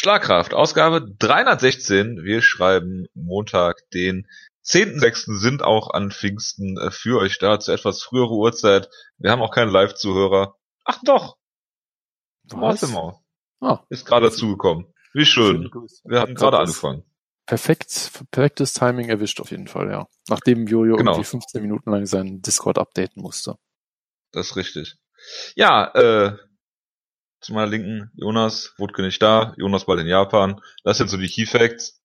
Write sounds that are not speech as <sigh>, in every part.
Schlagkraft, Ausgabe 316. Wir schreiben Montag, den 10.6. sind auch an Pfingsten äh, für euch da zu etwas früherer Uhrzeit. Wir haben auch keinen Live-Zuhörer. Ach doch. Was? Warte mal. Ah, Ist gerade dazugekommen. Wie schön. Wir haben gerade angefangen. Perfekt, perfektes Timing erwischt auf jeden Fall, ja. Nachdem Jojo Genau. irgendwie 15 Minuten lang seinen Discord updaten musste. Das ist richtig. Ja, äh, zu meiner Linken, Jonas, Wutke nicht da, Jonas bald in Japan. Das sind so die Key Facts.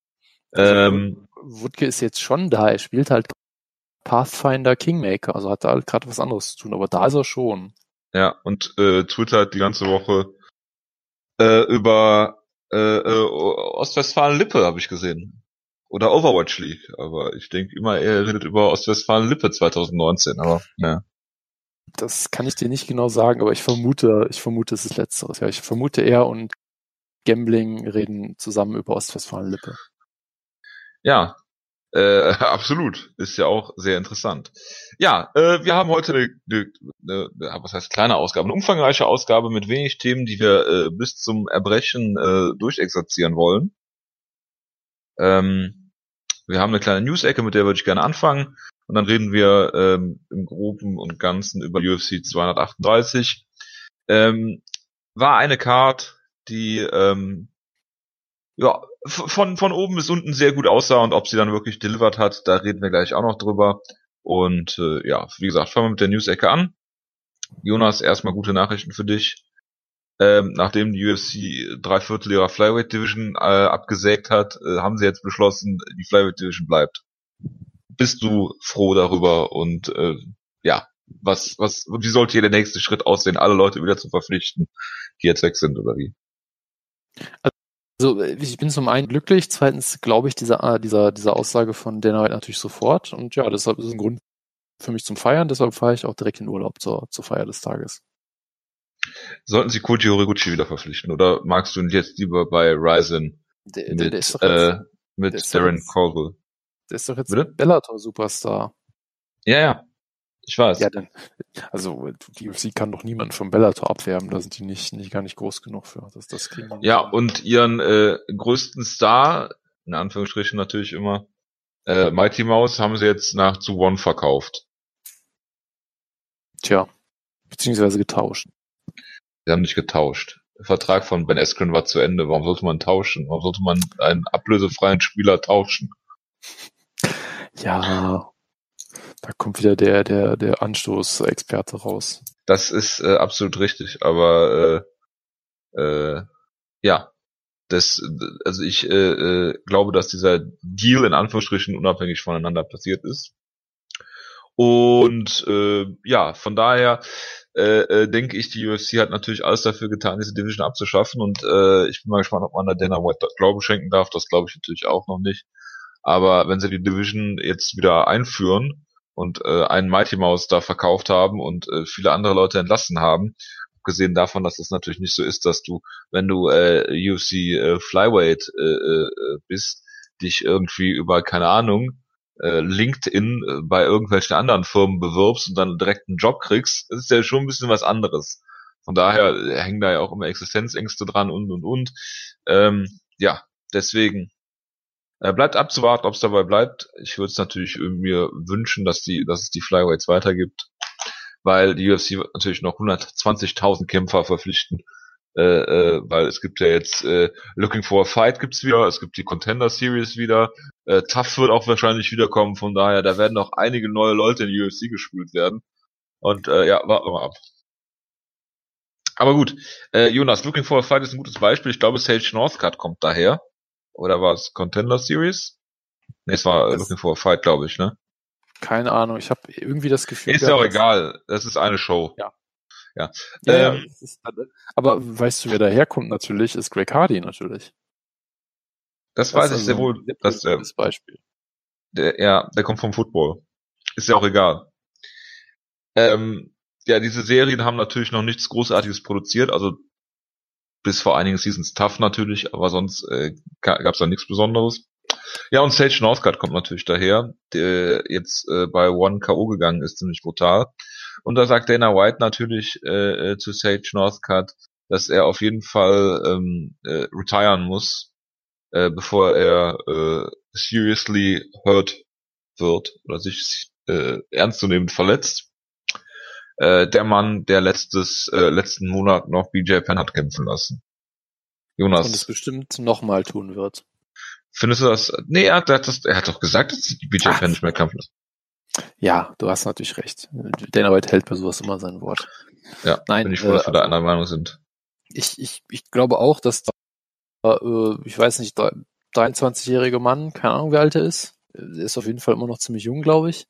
Ähm, Wutke ist jetzt schon da, er spielt halt Pathfinder Kingmaker, also hat da halt gerade was anderes zu tun, aber da ist er schon. ja, und äh, twittert die ganze Woche äh, über äh, äh, Ostwestfalen-Lippe, habe ich gesehen. Oder Overwatch League, aber ich denke immer, er redet über Ostwestfalen-Lippe 2019, aber ja. Das kann ich dir nicht genau sagen, aber ich vermute, ich vermute, es ist letzteres. Ja, ich vermute er und Gambling reden zusammen über Ostwestfalen-Lippe. Ja, äh, <laughs> absolut. Ist ja auch sehr interessant. Ja, äh, wir haben heute eine, eine, eine, was heißt kleine Ausgabe, eine umfangreiche Ausgabe mit wenig Themen, die wir äh, bis zum Erbrechen äh, durchexerzieren wollen. Ähm, wir haben eine kleine News-Ecke, mit der würde ich gerne anfangen. Und dann reden wir ähm, im Groben und Ganzen über UFC 238. Ähm, war eine Card, die ähm, ja, von, von oben bis unten sehr gut aussah und ob sie dann wirklich delivered hat, da reden wir gleich auch noch drüber. Und äh, ja, wie gesagt, fangen wir mit der News-Ecke an. Jonas, erstmal gute Nachrichten für dich. Ähm, nachdem die UFC drei Viertel ihrer Flyweight Division äh, abgesägt hat, äh, haben sie jetzt beschlossen, die Flyweight Division bleibt. Bist du froh darüber und äh, ja, was, was, wie sollte hier der nächste Schritt aussehen, alle Leute wieder zu verpflichten, die jetzt weg sind oder wie? Also ich bin zum einen glücklich, zweitens glaube ich dieser, äh, dieser, dieser Aussage von Dana White natürlich sofort und ja, deshalb ist es ein Grund für mich zum Feiern, deshalb fahre ich auch direkt in Urlaub zur, zur Feier des Tages. Sollten sie Koji Horiguchi wieder verpflichten oder magst du ihn jetzt lieber bei Ryzen Der, mit, der, äh, mit Darren Colville? Der ist doch jetzt bitte? Bellator-Superstar. Ja, ja, ich weiß. Ja, dann, also die UFC kann doch niemanden vom Bellator abwerben, da sind die nicht, nicht gar nicht groß genug für. Das, das Ja, und ihren äh, größten Star, in Anführungsstrichen natürlich immer, äh, Mighty Mouse, haben sie jetzt nach zu One verkauft. Tja, beziehungsweise getauscht. Sie haben nicht getauscht. Der Vertrag von Ben Askren war zu Ende. Warum sollte man tauschen? Warum sollte man einen ablösefreien Spieler tauschen? Ja, da kommt wieder der, der, der Anstoßexperte raus. Das ist äh, absolut richtig, aber äh, äh, ja, das, also ich äh, äh, glaube, dass dieser Deal in Anführungsstrichen unabhängig voneinander passiert ist. Und äh, ja, von daher äh, äh, denke ich, die UFC hat natürlich alles dafür getan, diese Division abzuschaffen. Und äh, ich bin mal gespannt, ob man da Dana White Glauben schenken darf. Das glaube ich natürlich auch noch nicht. Aber wenn sie die Division jetzt wieder einführen und äh, einen Mighty Mouse da verkauft haben und äh, viele andere Leute entlassen haben, abgesehen davon, dass es natürlich nicht so ist, dass du, wenn du äh, UFC äh, Flyweight äh, äh, bist, dich irgendwie über, keine Ahnung, äh, LinkedIn äh, bei irgendwelchen anderen Firmen bewirbst und dann direkt einen Job kriegst, das ist ja schon ein bisschen was anderes. Von daher äh, hängen da ja auch immer Existenzängste dran und und und. Ähm, ja, deswegen bleibt abzuwarten, ob es dabei bleibt. Ich würde es natürlich mir wünschen, dass die, dass es die Flyweights weitergibt, weil die UFC natürlich noch 120.000 Kämpfer verpflichten, äh, äh, weil es gibt ja jetzt äh, Looking for a Fight gibt's wieder, es gibt die Contender Series wieder, äh, Tough wird auch wahrscheinlich wiederkommen, von daher da werden noch einige neue Leute in die UFC gespült werden und äh, ja, warten wir mal ab. Aber gut, äh, Jonas, Looking for a Fight ist ein gutes Beispiel. Ich glaube, Sage Northcutt kommt daher. Oder war es Contender Series? Nee, es war Das- Looking for a Fight, glaube ich, ne? Keine Ahnung, ich habe irgendwie das Gefühl. Ist ja auch egal. Das ist eine Show. Ja. Ja. Ja, Ähm, ist, aber weißt du, wer daherkommt natürlich, ist Greg Hardy natürlich. das Das weiß ich sehr also wohl. ein Dass der, gutes Beispiel. der, ja, der kommt vom Football. Ist ja auch egal. Ähm, ja, diese Serien haben natürlich noch nichts Großartiges produziert, also bis vor einigen Seasons tough natürlich, aber sonst äh, gab es da nichts Besonderes. Ja, und Sage Northcutt kommt natürlich daher, der jetzt äh, bei One K.O. gegangen ist, ziemlich brutal. Und da sagt Dana White natürlich äh, äh, zu Sage Northcutt, dass er auf jeden Fall ähm, äh, retiren muss, äh, bevor er äh, seriously hurt wird oder sich äh, ernstzunehmend verletzt. Äh, der Mann, der letztes äh, letzten Monat noch BJ Penn hat kämpfen lassen. Jonas. Und es bestimmt nochmal tun wird. Findest du das? Nee, er hat, er hat, das, er hat doch gesagt, dass die BJ Penn nicht mehr kämpfen lassen. Ja, du hast natürlich recht. Dana White hält bei sowas immer sein Wort. Ja, Nein, bin ich froh, äh, dass wir da einer Meinung sind. Ich, ich, ich glaube auch, dass da, äh, ich weiß nicht, 23-jährige Mann, keine Ahnung, wie alt er ist. Er ist auf jeden Fall immer noch ziemlich jung, glaube ich.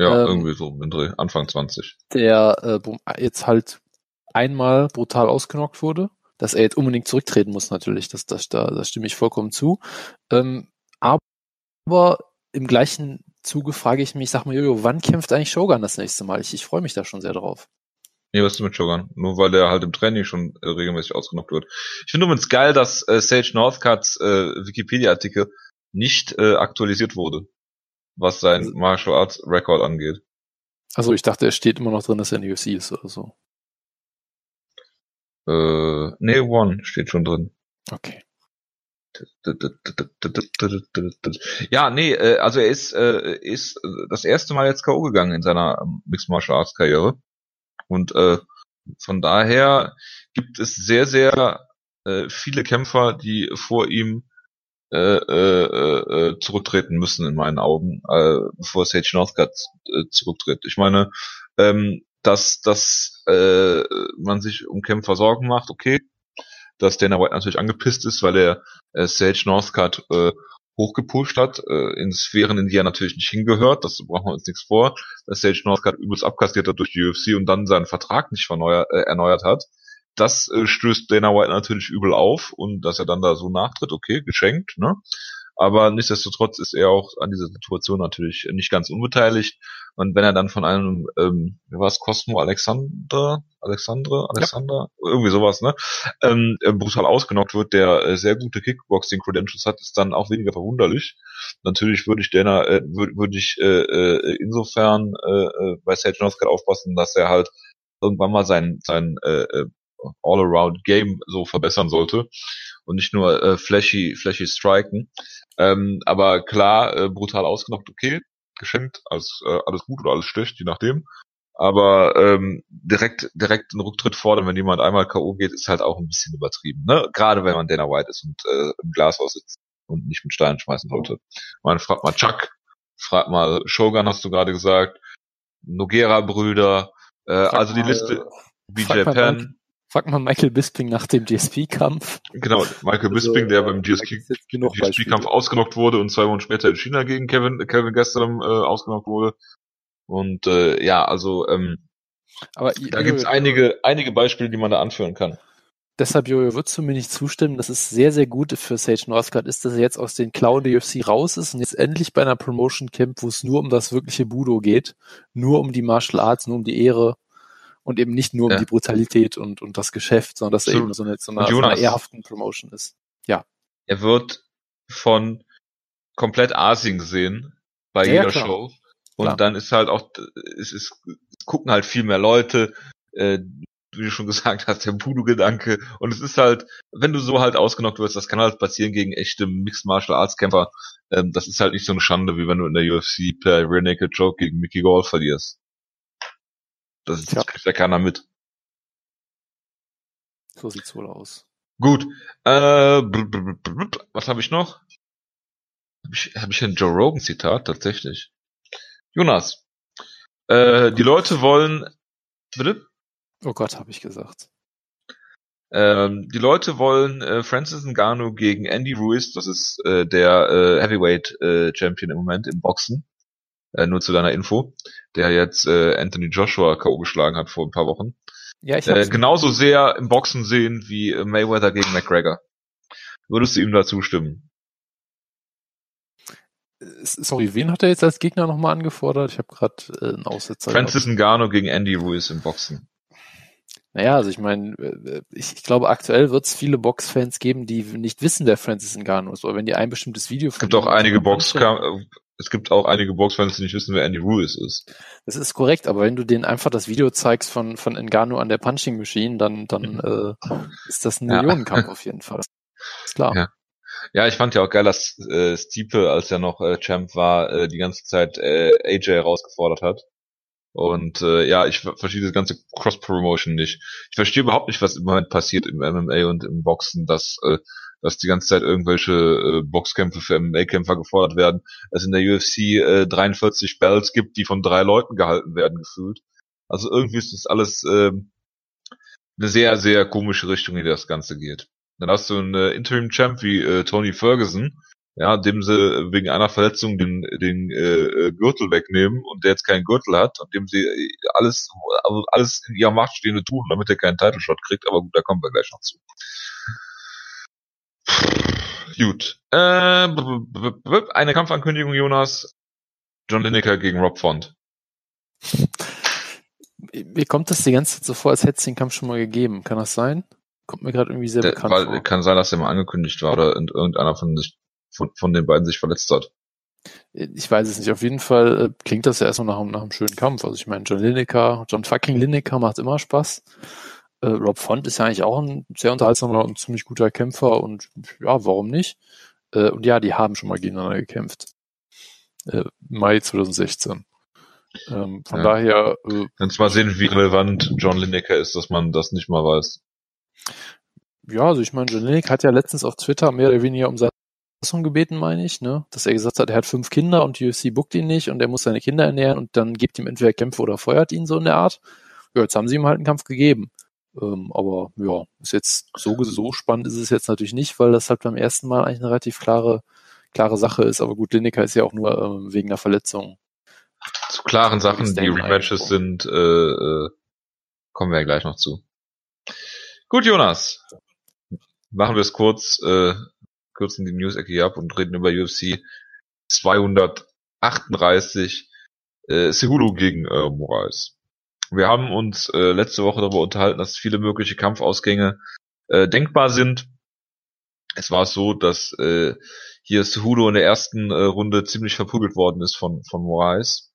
Ja, ähm, irgendwie so, Anfang 20. Der äh, jetzt halt einmal brutal ausgenockt wurde dass er jetzt unbedingt zurücktreten muss natürlich. Das, das, da, da stimme ich vollkommen zu. Ähm, aber im gleichen Zuge frage ich mich, sag mal, Jojo, wann kämpft eigentlich Shogun das nächste Mal? Ich, ich freue mich da schon sehr drauf. Nee, was ist mit Shogun? Nur weil der halt im Training schon äh, regelmäßig ausgenockt wird. Ich finde übrigens geil, dass äh, Sage Northcuts äh, Wikipedia-Artikel nicht äh, aktualisiert wurde, was sein also, Martial Arts Record angeht. Also ich dachte, er steht immer noch drin, dass er in der UFC ist oder so. Äh, nee, One steht schon drin. Okay. Ja, nee, äh, also er ist, äh, ist das erste Mal jetzt K.O. gegangen in seiner Mixed Martial Arts Karriere. Und äh, von daher gibt es sehr, sehr äh, viele Kämpfer, die vor ihm äh, äh, äh, zurücktreten müssen, in meinen Augen, äh, bevor Sage Northcutt äh, zurücktritt. Ich meine, ähm, dass, dass äh, man sich um Kämpfer Sorgen macht, okay. Dass Dana White natürlich angepisst ist, weil er äh, Sage Northcutt äh, hochgepusht hat, äh, in Sphären, in die er natürlich nicht hingehört, das brauchen wir uns nichts vor, dass Sage Northcutt übelst abkassiert hat durch die UFC und dann seinen Vertrag nicht verneuert, äh, erneuert hat. Das äh, stößt Dana White natürlich übel auf und dass er dann da so nachtritt, okay, geschenkt, ne? Aber nichtsdestotrotz ist er auch an dieser Situation natürlich nicht ganz unbeteiligt. Und wenn er dann von einem, ähm, wie war es, Cosmo Alexander, Alexandre, Alexander, ja. irgendwie sowas, ne, ähm, äh, brutal ausgenockt wird, der äh, sehr gute Kickboxing-Credentials hat, ist dann auch weniger verwunderlich. Natürlich würde ich Dana, äh, würde würd ich äh, äh, insofern äh, äh, bei Sage Northcutt aufpassen, dass er halt irgendwann mal sein, sein äh, äh All-Around-Game so verbessern sollte und nicht nur äh, flashy, flashy striken. Ähm, aber klar, äh, brutal ausgenockt, okay, geschenkt, alles, äh, alles gut oder alles schlecht, je nachdem. Aber ähm, direkt, direkt einen Rücktritt fordern, wenn jemand einmal K.O. geht, ist halt auch ein bisschen übertrieben. Ne? Gerade wenn man Dana White ist und äh, im Glashaus sitzt und nicht mit Steinen schmeißen sollte. Man fragt mal Chuck, fragt mal Shogun, hast du gerade gesagt, Nogera-Brüder, äh, also die Liste, BJ Penn. Frag mal Michael Bisping nach dem GSP-Kampf. Genau, Michael Bisping, also, der beim GSP-Kampf ausgenockt wurde und zwei Wochen später in China gegen Kevin, Kevin Gastelum äh, ausgenockt wurde. Und äh, ja, also ähm, Aber, da gibt's einige, einige Beispiele, die man da anführen kann. Deshalb, Jojo, würdest du mir nicht zustimmen, dass es sehr, sehr gut für Sage Northcutt ist, dass er jetzt aus den Klauen der UFC raus ist und jetzt endlich bei einer Promotion camp, wo es nur um das wirkliche Budo geht, nur um die Martial Arts, nur um die Ehre und eben nicht nur um ja. die Brutalität und, und das Geschäft, sondern dass er eben so eine, so eine, so eine ehrhaften Promotion ist. Ja. Er wird von komplett Asien gesehen bei ja, jeder ja, Show. Und klar. dann ist halt auch, es ist, gucken halt viel mehr Leute, äh, wie du schon <laughs> gesagt hast, der Voodoo-Gedanke. Und es ist halt, wenn du so halt ausgenockt wirst, das kann halt passieren gegen echte Mixed Martial Arts Kämpfer. Ähm, das ist halt nicht so eine Schande, wie wenn du in der UFC per Rear Naked Joke gegen Mickey Gall verlierst. Das, das kriegt ja keiner mit. So sieht's wohl aus. Gut. Äh, was habe ich noch? Habe ich, hab ich ein Joe Rogan Zitat tatsächlich? Jonas. Äh, die Leute wollen. Bitte? Oh Gott, habe ich gesagt. Ähm, die Leute wollen äh, Francis Ngannou gegen Andy Ruiz, das ist äh, der äh, Heavyweight äh, Champion im Moment im Boxen. Äh, nur zu deiner Info, der jetzt äh, Anthony Joshua K.O. geschlagen hat vor ein paar Wochen. Ja, ich äh, genauso sehr im Boxen sehen wie äh, Mayweather gegen McGregor. Würdest du ihm da zustimmen? Sorry, wen hat er jetzt als Gegner nochmal angefordert? Ich habe gerade äh, einen Aussetzer. Francis Ngannou gegen Andy Ruiz im Boxen. Naja, also ich meine, äh, ich, ich glaube, aktuell wird es viele Boxfans geben, die nicht wissen, wer Francis Ngannou ist. Oder wenn die ein bestimmtes Video von Es gibt auch einige Box es gibt auch einige Boxfans, die nicht wissen, wer Andy Ruiz ist. Das ist korrekt, aber wenn du denen einfach das Video zeigst von, von Ngannou an der Punching Machine, dann, dann äh, ist das ein Ja. Millionenkampf <laughs> auf jeden Fall. Ist klar. Ja. Ja, ich fand ja auch geil, dass äh, Stipe, als er noch äh, Champ war, äh, die ganze Zeit äh, AJ herausgefordert hat. Und äh, ja, ich ver- verstehe das ganze Cross-Promotion nicht. Ich verstehe überhaupt nicht, was im Moment passiert im MMA und im Boxen, dass, äh, dass die ganze Zeit irgendwelche äh, Boxkämpfe für MMA-Kämpfer gefordert werden. Es in der UFC äh, 43 Bells gibt, die von drei Leuten gehalten werden, gefühlt. Also irgendwie ist das alles ähm, eine sehr, sehr komische Richtung, in die das Ganze geht. Dann hast du einen äh, Interim-Champ wie äh, Tony Ferguson, ja, dem sie äh, wegen einer Verletzung den, den äh, äh, Gürtel wegnehmen und der jetzt keinen Gürtel hat und dem sie äh, alles, also alles in ihrer Macht Stehende tun, damit er keinen Title-Shot kriegt, aber gut, da kommen wir gleich noch zu. Gut. Äh, eine Kampfankündigung, Jonas. John Lineker gegen Rob Font. Mir kommt das die ganze Zeit so vor, als hätte es den Kampf schon mal gegeben. Kann das sein? Kommt mir gerade irgendwie sehr Der, bekannt weil, vor. kann sein, dass er mal angekündigt war oder irgendeiner von sich von, von den beiden sich verletzt hat. Ich weiß es nicht. Auf jeden Fall äh, klingt das ja erstmal nach, einem- nach einem schönen Kampf. Also ich meine, John Lineker, John fucking Lineker macht immer Spaß. Äh, Rob Font ist ja eigentlich auch ein sehr unterhaltsamer und ziemlich guter Kämpfer und ja, warum nicht? Äh, und ja, die haben schon mal gegeneinander gekämpft. Äh, Mai 2016. Ähm, von Ja. daher, äh, Kannst mal sehen, wie relevant John Lineker ist, dass man das nicht mal weiß. ja, also ich meine, John Lineker hat ja letztens auf Twitter mehr oder weniger um seine Entlassung gebeten, meine ich, ne? Dass er gesagt hat, er hat fünf Kinder und die UFC bookt ihn nicht und er muss seine Kinder ernähren und dann gibt ihm entweder Kämpfe oder feuert ihn so in der Art. Ja, jetzt haben sie ihm halt einen Kampf gegeben. Ähm, aber ja, ist jetzt so, so spannend ist es jetzt natürlich nicht, weil das halt beim ersten Mal eigentlich eine relativ klare, klare Sache ist. Aber gut, Lineker ist ja auch nur ähm, wegen einer Verletzung. Zu klaren Sachen, die Rematches sind, äh, äh, kommen wir ja gleich noch zu. Gut, Jonas. Machen wir es kurz, äh, kürzen die News-Ecke hier ab und reden über UFC 238, äh, Cejudo gegen äh, Moraes. Wir haben uns äh, letzte Woche darüber unterhalten, dass viele mögliche Kampfausgänge äh, denkbar sind. Es war so, dass äh, hier Cejudo in der ersten äh, Runde ziemlich verprügelt worden ist von, von Moraes.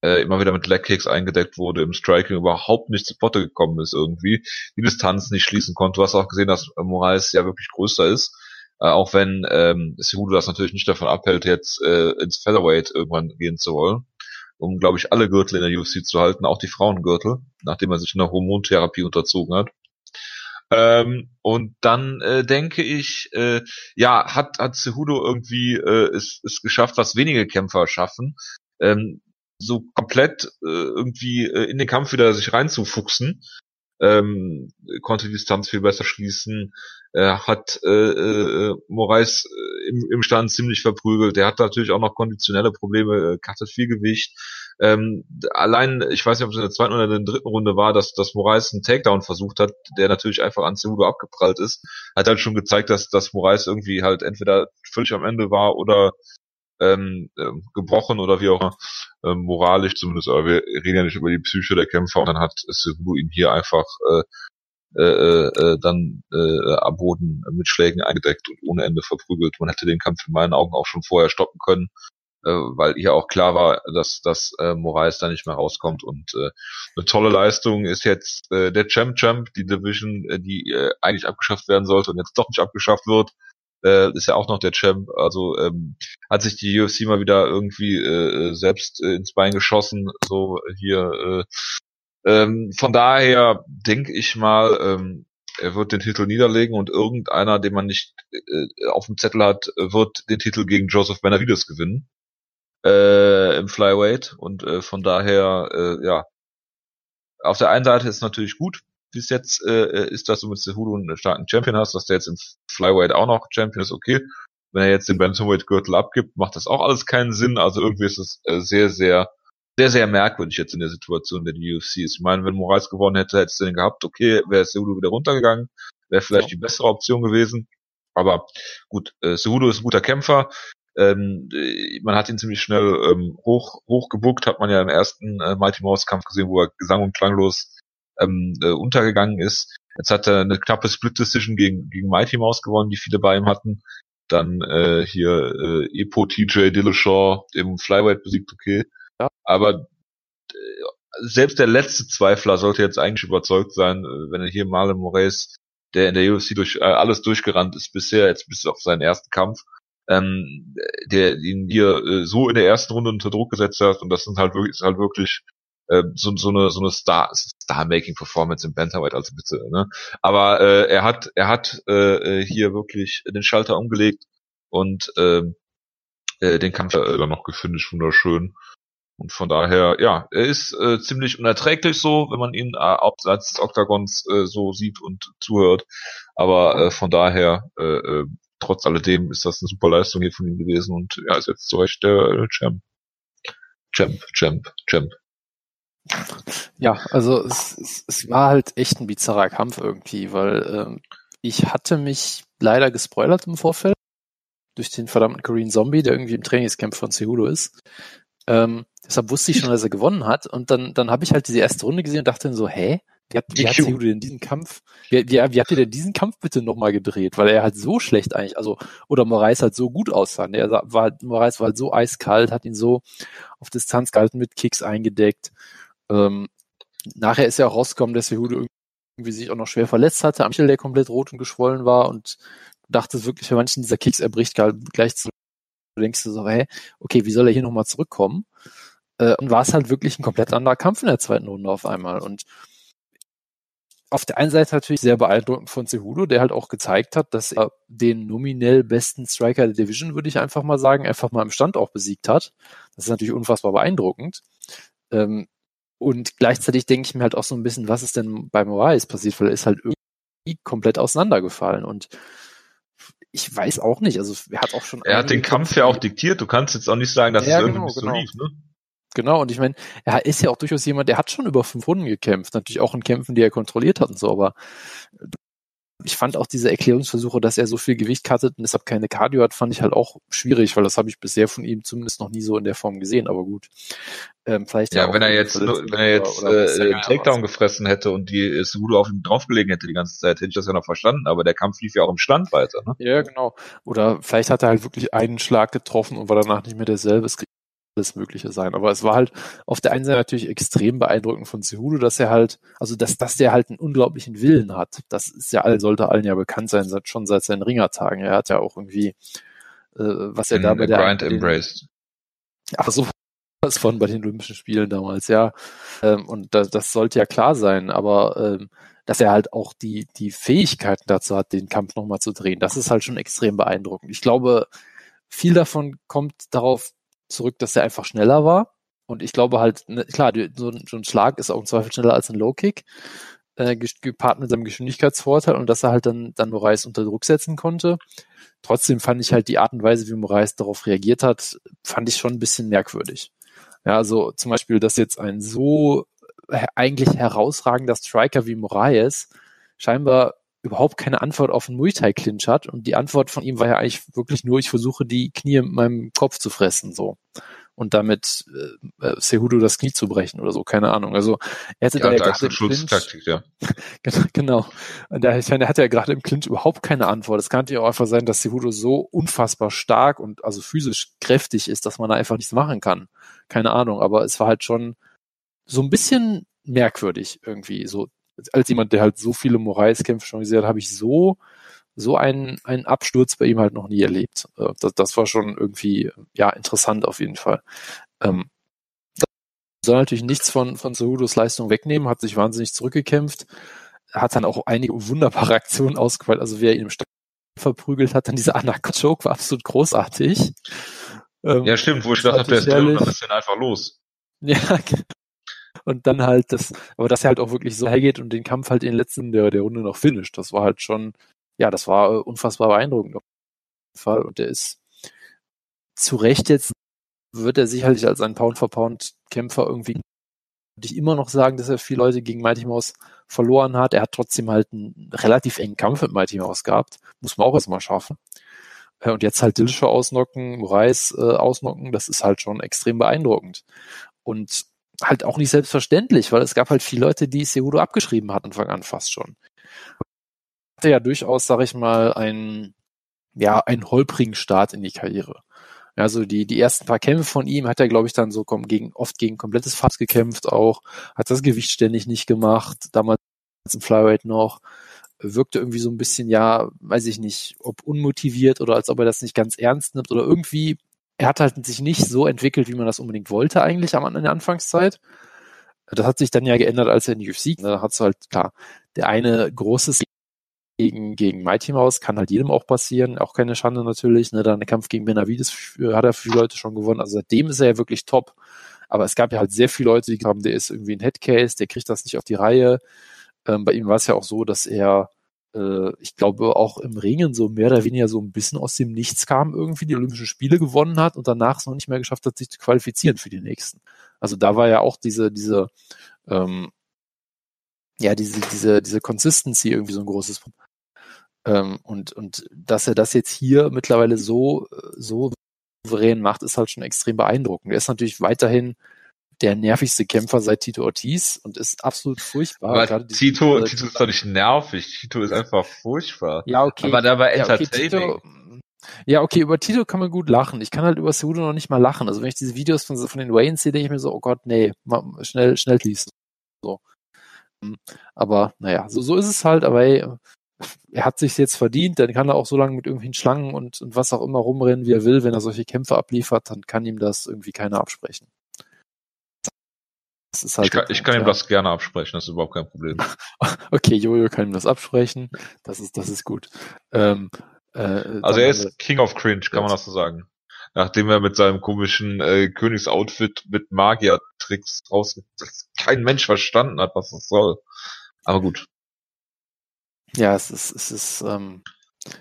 Äh, immer wieder mit Legkicks eingedeckt wurde, im Striking überhaupt nicht zu Potte gekommen ist irgendwie, die Distanz nicht schließen konnte. Du hast auch gesehen, dass äh, Moraes ja wirklich größer ist, äh, auch wenn ähm, Cejudo das natürlich nicht davon abhält, jetzt äh, ins Featherweight irgendwann gehen zu wollen, um, glaube ich, alle Gürtel in der UFC zu halten, auch die Frauengürtel, nachdem er sich einer Hormontherapie unterzogen hat. Ähm, und dann äh, denke ich, äh, ja, hat hat Cejudo irgendwie äh, es, es geschafft, was wenige Kämpfer schaffen, ähm, so komplett äh, irgendwie äh, in den Kampf wieder sich reinzufuchsen. Ähm, konnte die Distanz viel besser schließen, äh, hat äh, äh, Moraes äh, im, im Stand ziemlich verprügelt. Der hat natürlich auch noch konditionelle Probleme, äh, cuttet viel Gewicht. Ähm, allein, ich weiß nicht, ob es in der zweiten oder in der dritten Runde war, dass, dass Moraes einen Takedown versucht hat, der natürlich einfach an Cejudo abgeprallt ist, hat halt schon gezeigt, dass, dass Moraes irgendwie halt entweder völlig am Ende war oder ähm, ähm, gebrochen oder wie auch immer, ähm, moralisch zumindest, aber wir reden ja nicht über die Psyche der Kämpfer und dann hat Cejudo ihn hier einfach äh, äh, äh, dann äh, am Boden mit Schlägen eingedeckt und ohne Ende verprügelt. Man hätte den Kampf in meinen Augen auch schon vorher stoppen können, äh, weil hier auch klar war, dass, dass äh, Moraes da nicht mehr rauskommt. Und äh, eine tolle Leistung ist jetzt äh, der Champ Champ, die Division, äh, die äh, eigentlich abgeschafft werden sollte und jetzt doch nicht abgeschafft wird, äh, ist ja auch noch der Champ. Also ähm, hat sich die UFC mal wieder irgendwie äh, selbst äh, ins Bein geschossen, so hier. Äh, ähm, von daher denke ich mal, ähm, er wird den Titel niederlegen und irgendeiner, den man nicht äh, auf dem Zettel hat, wird den Titel gegen Joseph Benavides gewinnen äh, im Flyweight und äh, von daher äh, ja auf der einen Seite ist natürlich gut, bis jetzt äh, ist, dass du mit Cejudo einen starken Champion hast, dass der jetzt im Flyweight auch noch Champion ist, okay. Wenn er jetzt den Bantamweight-Gürtel abgibt, macht das auch alles keinen Sinn. Also irgendwie ist es äh, sehr, sehr, sehr, sehr merkwürdig jetzt in der Situation, der die UFC ist. Ich meine, wenn Moraes gewonnen hätte, hättest du den gehabt, okay, wäre Cejudo wieder runtergegangen, wäre vielleicht Ja. die bessere Option gewesen. Aber gut, äh, Cejudo ist ein guter Kämpfer. Ähm, äh, man hat ihn ziemlich schnell ähm, hoch hochgebuckt, hat man ja im ersten äh, Mighty Mouse Kampf gesehen, wo er gesang- und klanglos ähm, äh, untergegangen ist. Jetzt hat er eine knappe Split Decision gegen gegen Mighty Mouse gewonnen, die viele bei ihm hatten. dann äh, hier äh, Epo TJ Dillashaw im Flyweight besiegt, okay. Ja. Aber äh, selbst der letzte Zweifler sollte jetzt eigentlich überzeugt sein, äh, wenn er hier Marlon Moraes, der in der UFC durch äh, alles durchgerannt ist bisher, jetzt bis auf seinen ersten Kampf, ähm, der ihn hier äh, so in der ersten Runde unter Druck gesetzt hat und das sind halt wirklich, ist halt wirklich äh, so, so eine so eine Star Star-making Performance im Bantamweight, also bitte. Ne? Aber äh, er hat er hat äh, hier wirklich den Schalter umgelegt und äh, äh, den Kampf äh, dann noch gefinisht, wunderschön. Und von daher, ja, er ist äh, ziemlich unerträglich so, wenn man ihn äh, abseits des Oktagons äh, so sieht und zuhört. Aber äh, von daher, äh, äh, trotz alledem ist das eine super Leistung hier von ihm gewesen und ja, ist jetzt zu Recht der äh, Champ. Champ, Champ, Champ. Ja, also es, es, es war halt echt ein bizarrer Kampf irgendwie, weil ähm, ich hatte mich leider gespoilert im Vorfeld durch den verdammten Korean Zombie, der irgendwie im Trainingscamp von Cejudo ist. Ähm, deshalb wusste ich schon, dass er gewonnen hat. Und dann, dann habe ich halt diese erste Runde gesehen und dachte dann so, hä? Wie hat, wie <laughs> hat Cejudo denn diesen Kampf, wie, wie, wie hat ihr denn diesen Kampf bitte nochmal gedreht? Weil er halt so schlecht eigentlich, also, oder Moraes halt so gut aussah. Der war, halt, Moraes war halt so eiskalt, hat ihn so auf Distanz gehalten, mit Kicks eingedeckt. Ähm, nachher ist ja auch rausgekommen, dass Cejudo irgendwie sich auch noch schwer verletzt hatte, am Michel, der komplett rot und geschwollen war und dachte wirklich, für manchen dieser Kicks erbricht gleich zu du denkst du so, hey, okay, wie soll er hier nochmal zurückkommen? Äh, und war es halt wirklich ein komplett anderer Kampf in der zweiten Runde auf einmal. Und auf der einen Seite natürlich sehr beeindruckend von Cejudo, der halt auch gezeigt hat, dass er den nominell besten Striker der Division, würde ich einfach mal sagen, einfach mal im Stand auch besiegt hat. Das ist natürlich unfassbar beeindruckend. Ähm, und gleichzeitig denke ich mir halt auch so ein bisschen, was ist denn bei Moraes passiert, weil er ist halt irgendwie komplett auseinandergefallen und ich weiß auch nicht, also er hat auch schon. Er hat den Kampf ja auch diktiert, du kannst jetzt auch nicht sagen, dass ja, es irgendwie genau, so genau. lief, ne? Genau, und ich meine, er ist ja auch durchaus jemand, der hat schon über fünf Runden gekämpft, natürlich auch in Kämpfen, die er kontrolliert hat und so, aber ich fand auch diese Erklärungsversuche, dass er so viel Gewicht cuttet und deshalb keine Cardio hat, fand ich halt auch schwierig, weil das habe ich bisher von ihm zumindest noch nie so in der Form gesehen, aber gut. Ähm, vielleicht ja, wenn er jetzt, wenn er jetzt äh, Takedown gefressen hätte und die Sudo auf ihm draufgelegen hätte die ganze Zeit, hätte ich das ja noch verstanden, aber der Kampf lief ja auch im Stand weiter, ne? Ja, genau. Oder vielleicht hat er halt wirklich einen Schlag getroffen und war danach nicht mehr derselbe. Es alles Mögliche sein. Aber es war halt auf der einen Seite natürlich extrem beeindruckend von Cejudo, dass er halt, also dass, dass der halt einen unglaublichen Willen hat. Das ist ja all, sollte allen ja bekannt sein, seit, schon seit seinen Ringertagen. Er hat ja auch irgendwie, äh, was er da bei der. Grind embraced. Ach so, was von bei den Olympischen Spielen damals, ja. Ähm, und das, das sollte ja klar sein, aber ähm, dass er halt auch die, die Fähigkeiten dazu hat, den Kampf nochmal zu drehen, das ist halt schon extrem beeindruckend. Ich glaube, viel davon kommt darauf zurück, dass er einfach schneller war. Und ich glaube halt, ne, klar, so, so ein Schlag ist auch im Zweifel schneller als ein Low-Kick, äh, gepaart mit seinem Geschwindigkeitsvorteil und dass er halt dann, dann Moraes unter Druck setzen konnte. Trotzdem fand ich halt die Art und Weise, wie Moraes darauf reagiert hat, fand ich schon ein bisschen merkwürdig. Ja, also zum Beispiel, dass jetzt ein so eigentlich herausragender Striker wie Moraes scheinbar überhaupt keine Antwort auf einen Muay Thai Clinch hat und die Antwort von ihm war ja eigentlich wirklich nur, ich versuche die Knie mit meinem Kopf zu fressen, so. Und damit äh, äh Cejudo das Knie zu brechen oder so, keine Ahnung. Also er hätte ja, da ja gerade im Clinch, ja. <laughs> genau. Und da, ich meine, er hatte ja gerade im Clinch überhaupt keine Antwort. Es kann ja auch einfach sein, dass Cejudo so unfassbar stark und also physisch kräftig ist, dass man da einfach nichts machen kann. Keine Ahnung, aber es war halt schon so ein bisschen merkwürdig irgendwie. So als jemand, der halt so viele Moraes-Kämpfe schon gesehen hat, habe ich so so einen, einen Absturz bei ihm halt noch nie erlebt. Äh, das, das war schon irgendwie ja interessant auf jeden Fall. Ähm, soll natürlich nichts von, von Cejudos Leistung wegnehmen, hat sich wahnsinnig zurückgekämpft, hat dann auch einige wunderbare Aktionen ausgewählt, also wer ihn im Stand verprügelt hat, dann dieser Anaconda-Choke war absolut großartig. Ähm, ja, stimmt, wo ich dachte, der ist drin, dann ist er einfach los. <laughs> Ja, und dann halt das, aber dass er halt auch wirklich so hergeht und den Kampf halt in den letzten der, der Runde noch finisht, das war halt schon, ja, das war äh, unfassbar beeindruckend auf jeden Fall. Und der ist zu Recht jetzt, wird er sicherlich als ein Pound-for-Pound-Kämpfer irgendwie würde ich immer noch sagen, dass er viele Leute gegen Mighty Mouse verloren hat. Er hat trotzdem halt einen relativ engen Kampf mit Mighty Mouse gehabt. Muss man auch erstmal schaffen. Äh, und jetzt halt Dillashaw ausnocken, Reis äh, ausnocken, das ist halt schon extrem beeindruckend. Und halt auch nicht selbstverständlich, weil es gab halt viele Leute, die Cejudo abgeschrieben hatten, Anfang an fast schon. Hatte ja durchaus, sag ich mal, ein, ja, einen holprigen Start in die Karriere. Also die, die ersten paar Kämpfe von ihm hat er, glaube ich, dann so gegen, oft gegen komplettes Fass gekämpft auch, hat das Gewicht ständig nicht gemacht, damals im Flyweight noch, wirkte irgendwie so ein bisschen, ja, weiß ich nicht, ob unmotiviert oder als ob er das nicht ganz ernst nimmt oder irgendwie, er hat halt sich nicht so entwickelt, wie man das unbedingt wollte eigentlich am, in der Anfangszeit. Das hat sich dann ja geändert, als er in die UFC, da hat es halt, klar, der eine großes gegen, gegen Mighty Mouse kann halt jedem auch passieren, auch keine Schande natürlich, ne, dann der Kampf gegen Benavides hat er viele Leute schon gewonnen, also seitdem ist er ja wirklich top. Aber es gab ja halt sehr viele Leute, die haben, der ist irgendwie ein Headcase, der kriegt das nicht auf die Reihe. Ähm, bei ihm war es ja auch so, dass er, äh, ich glaube, auch im Ringen so mehr oder weniger so ein bisschen aus dem Nichts kam, irgendwie die Olympischen Spiele gewonnen hat und danach es noch nicht mehr geschafft hat, sich zu qualifizieren für die nächsten. Also da war ja auch diese, diese, ähm, ja, diese, diese, diese Consistency irgendwie so ein großes Problem. Ähm, und, und dass er das jetzt hier mittlerweile so, so souverän macht, ist halt schon extrem beeindruckend. Er ist natürlich weiterhin der nervigste Kämpfer seit Tito Ortiz und ist absolut furchtbar. Aber Tito, Tito ist doch nicht nervig. Tito ist einfach furchtbar. Ja, okay. Aber der war entertaining. Ja, okay, Tito, ja, okay, über Tito kann man gut lachen. Ich kann halt über Cejudo noch nicht mal lachen. Also wenn ich diese Videos von, von den Waynes sehe, denke ich mir so, oh Gott, nee, schnell, schnell liest. So. Hm. Aber naja, so, so ist es halt, aber ey, er hat sich jetzt verdient, dann kann er auch so lange mit irgendwelchen Schlangen und, und was auch immer rumrennen, wie er will. Wenn er solche Kämpfe abliefert, dann kann ihm das irgendwie keiner absprechen. Halt ich kann, Punkt, ich kann ihm das gerne absprechen, das ist überhaupt kein Problem. <laughs> okay, Jojo kann ihm das absprechen, das ist, das ist gut. Ähm, äh, also er ist King of Cringe, kann man das so sagen. Nachdem er mit seinem komischen äh, Königsoutfit mit Magier-Tricks raus kein Mensch verstanden hat, was das soll. Aber gut. Ja, es ist, es ist, ähm,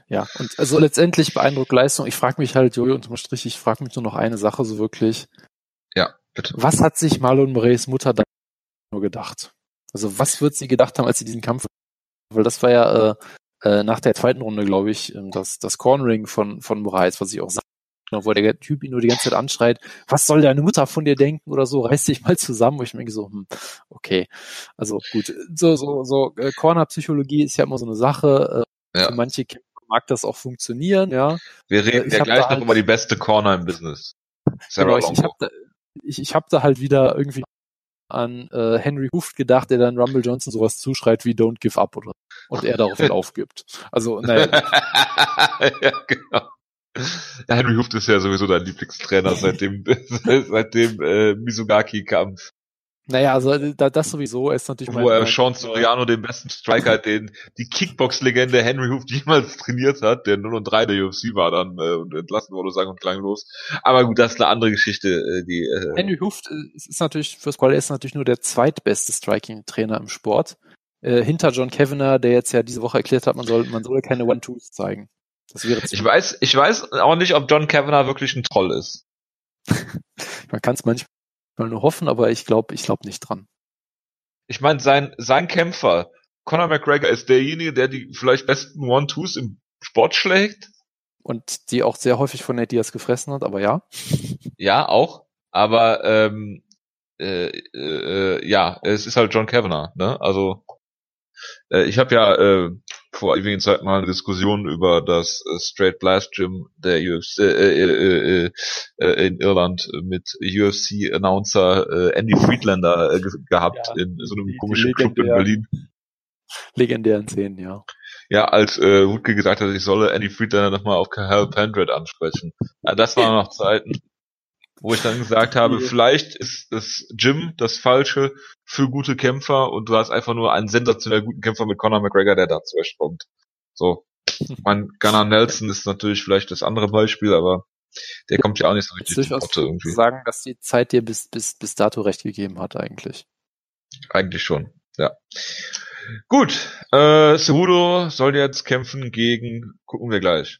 ja, und also letztendlich beeindruckt Leistung. Ich frage mich halt, Jojo, unterm Strich, ich frage mich nur noch eine Sache so wirklich. Ja. Was hat sich Marlon Moraes Mutter da nur gedacht? Also was wird sie gedacht haben, als sie diesen Kampf, weil das war ja äh, äh, nach der zweiten Runde, glaube ich, ähm, das, das Cornering von, von Moraes, was ich auch sage, wo der Typ ihn nur die ganze Zeit anschreit, was soll deine Mutter von dir denken oder so, reiß dich mal zusammen, wo ich mir denke so, hm, okay, also gut, so, so, so, äh, Corner-Psychologie ist ja immer so eine Sache, äh, ja. für manche mag das auch funktionieren, ja. Wir reden äh, ja gleich noch halt, über die beste Corner im Business. Sarah genau, ich, ich habe da, ich, ich hab da halt wieder irgendwie an äh, Henry Hooft gedacht, der dann Rumble Johnson sowas zuschreit wie Don't give up oder und er daraufhin <laughs> aufgibt. Also, naja. <laughs> ja, genau. Ja, Henry Hooft ist ja sowieso dein Lieblingstrainer <laughs> seit dem, seit dem äh, Mizugaki-Kampf. Naja, also da, das sowieso ist natürlich Wo er Sean Soriano, den besten Striker, den die Kickbox-Legende Henry Hooft jemals trainiert hat, der 0 und 3 der UFC war dann äh, und entlassen wurde, sagen und klanglos. Aber gut, das ist eine andere Geschichte. Äh, die äh, Henry Hooft äh, ist natürlich, fürs Qual ist natürlich nur der zweitbeste Striking-Trainer im Sport. Äh, hinter John Kavanagh, der jetzt ja diese Woche erklärt hat, man soll, man soll keine One-Twos zeigen. Das wäre ich weiß, ich weiß auch nicht, ob John Kavanagh wirklich ein Troll ist. <laughs> man kann es manchmal mal nur hoffen, aber ich glaube ich glaube nicht dran. Ich meine, sein, sein Kämpfer, Conor McGregor, ist derjenige, der die vielleicht besten One-Twos im Sport schlägt. Und die auch sehr häufig von Nate Diaz gefressen hat, aber ja. <laughs> Ja, auch. Aber ähm, äh, äh, ja, es ist halt John Kavanagh, ne? Also äh, ich habe ja äh, vor ewigen Zeit mal eine Diskussion über das äh, Straight Blast Gym der UFC äh, äh, äh, äh, in Irland mit UFC Announcer äh, Andy Friedlander äh, gehabt ja, in so einem die, komischen die Club in Berlin. Legendären Szenen, ja. Ja, als äh, Wutke gesagt hat, ich solle Andy Friedlander nochmal auf Hal Pendred ansprechen. Ja, das waren noch Zeiten wo ich dann gesagt habe, vielleicht ist das Gym das Falsche für gute Kämpfer und du hast einfach nur einen sensationell guten Kämpfer mit Conor McGregor, der da kommt. So. Mein Gunnar Nelson ist natürlich vielleicht das andere Beispiel, aber der kommt ja auch nicht so richtig zu Potte irgendwie. sagen, dass die Zeit dir bis, bis, bis dato recht gegeben hat eigentlich. Eigentlich schon, ja. Gut, äh, Cejudo soll jetzt kämpfen gegen, gucken wir gleich.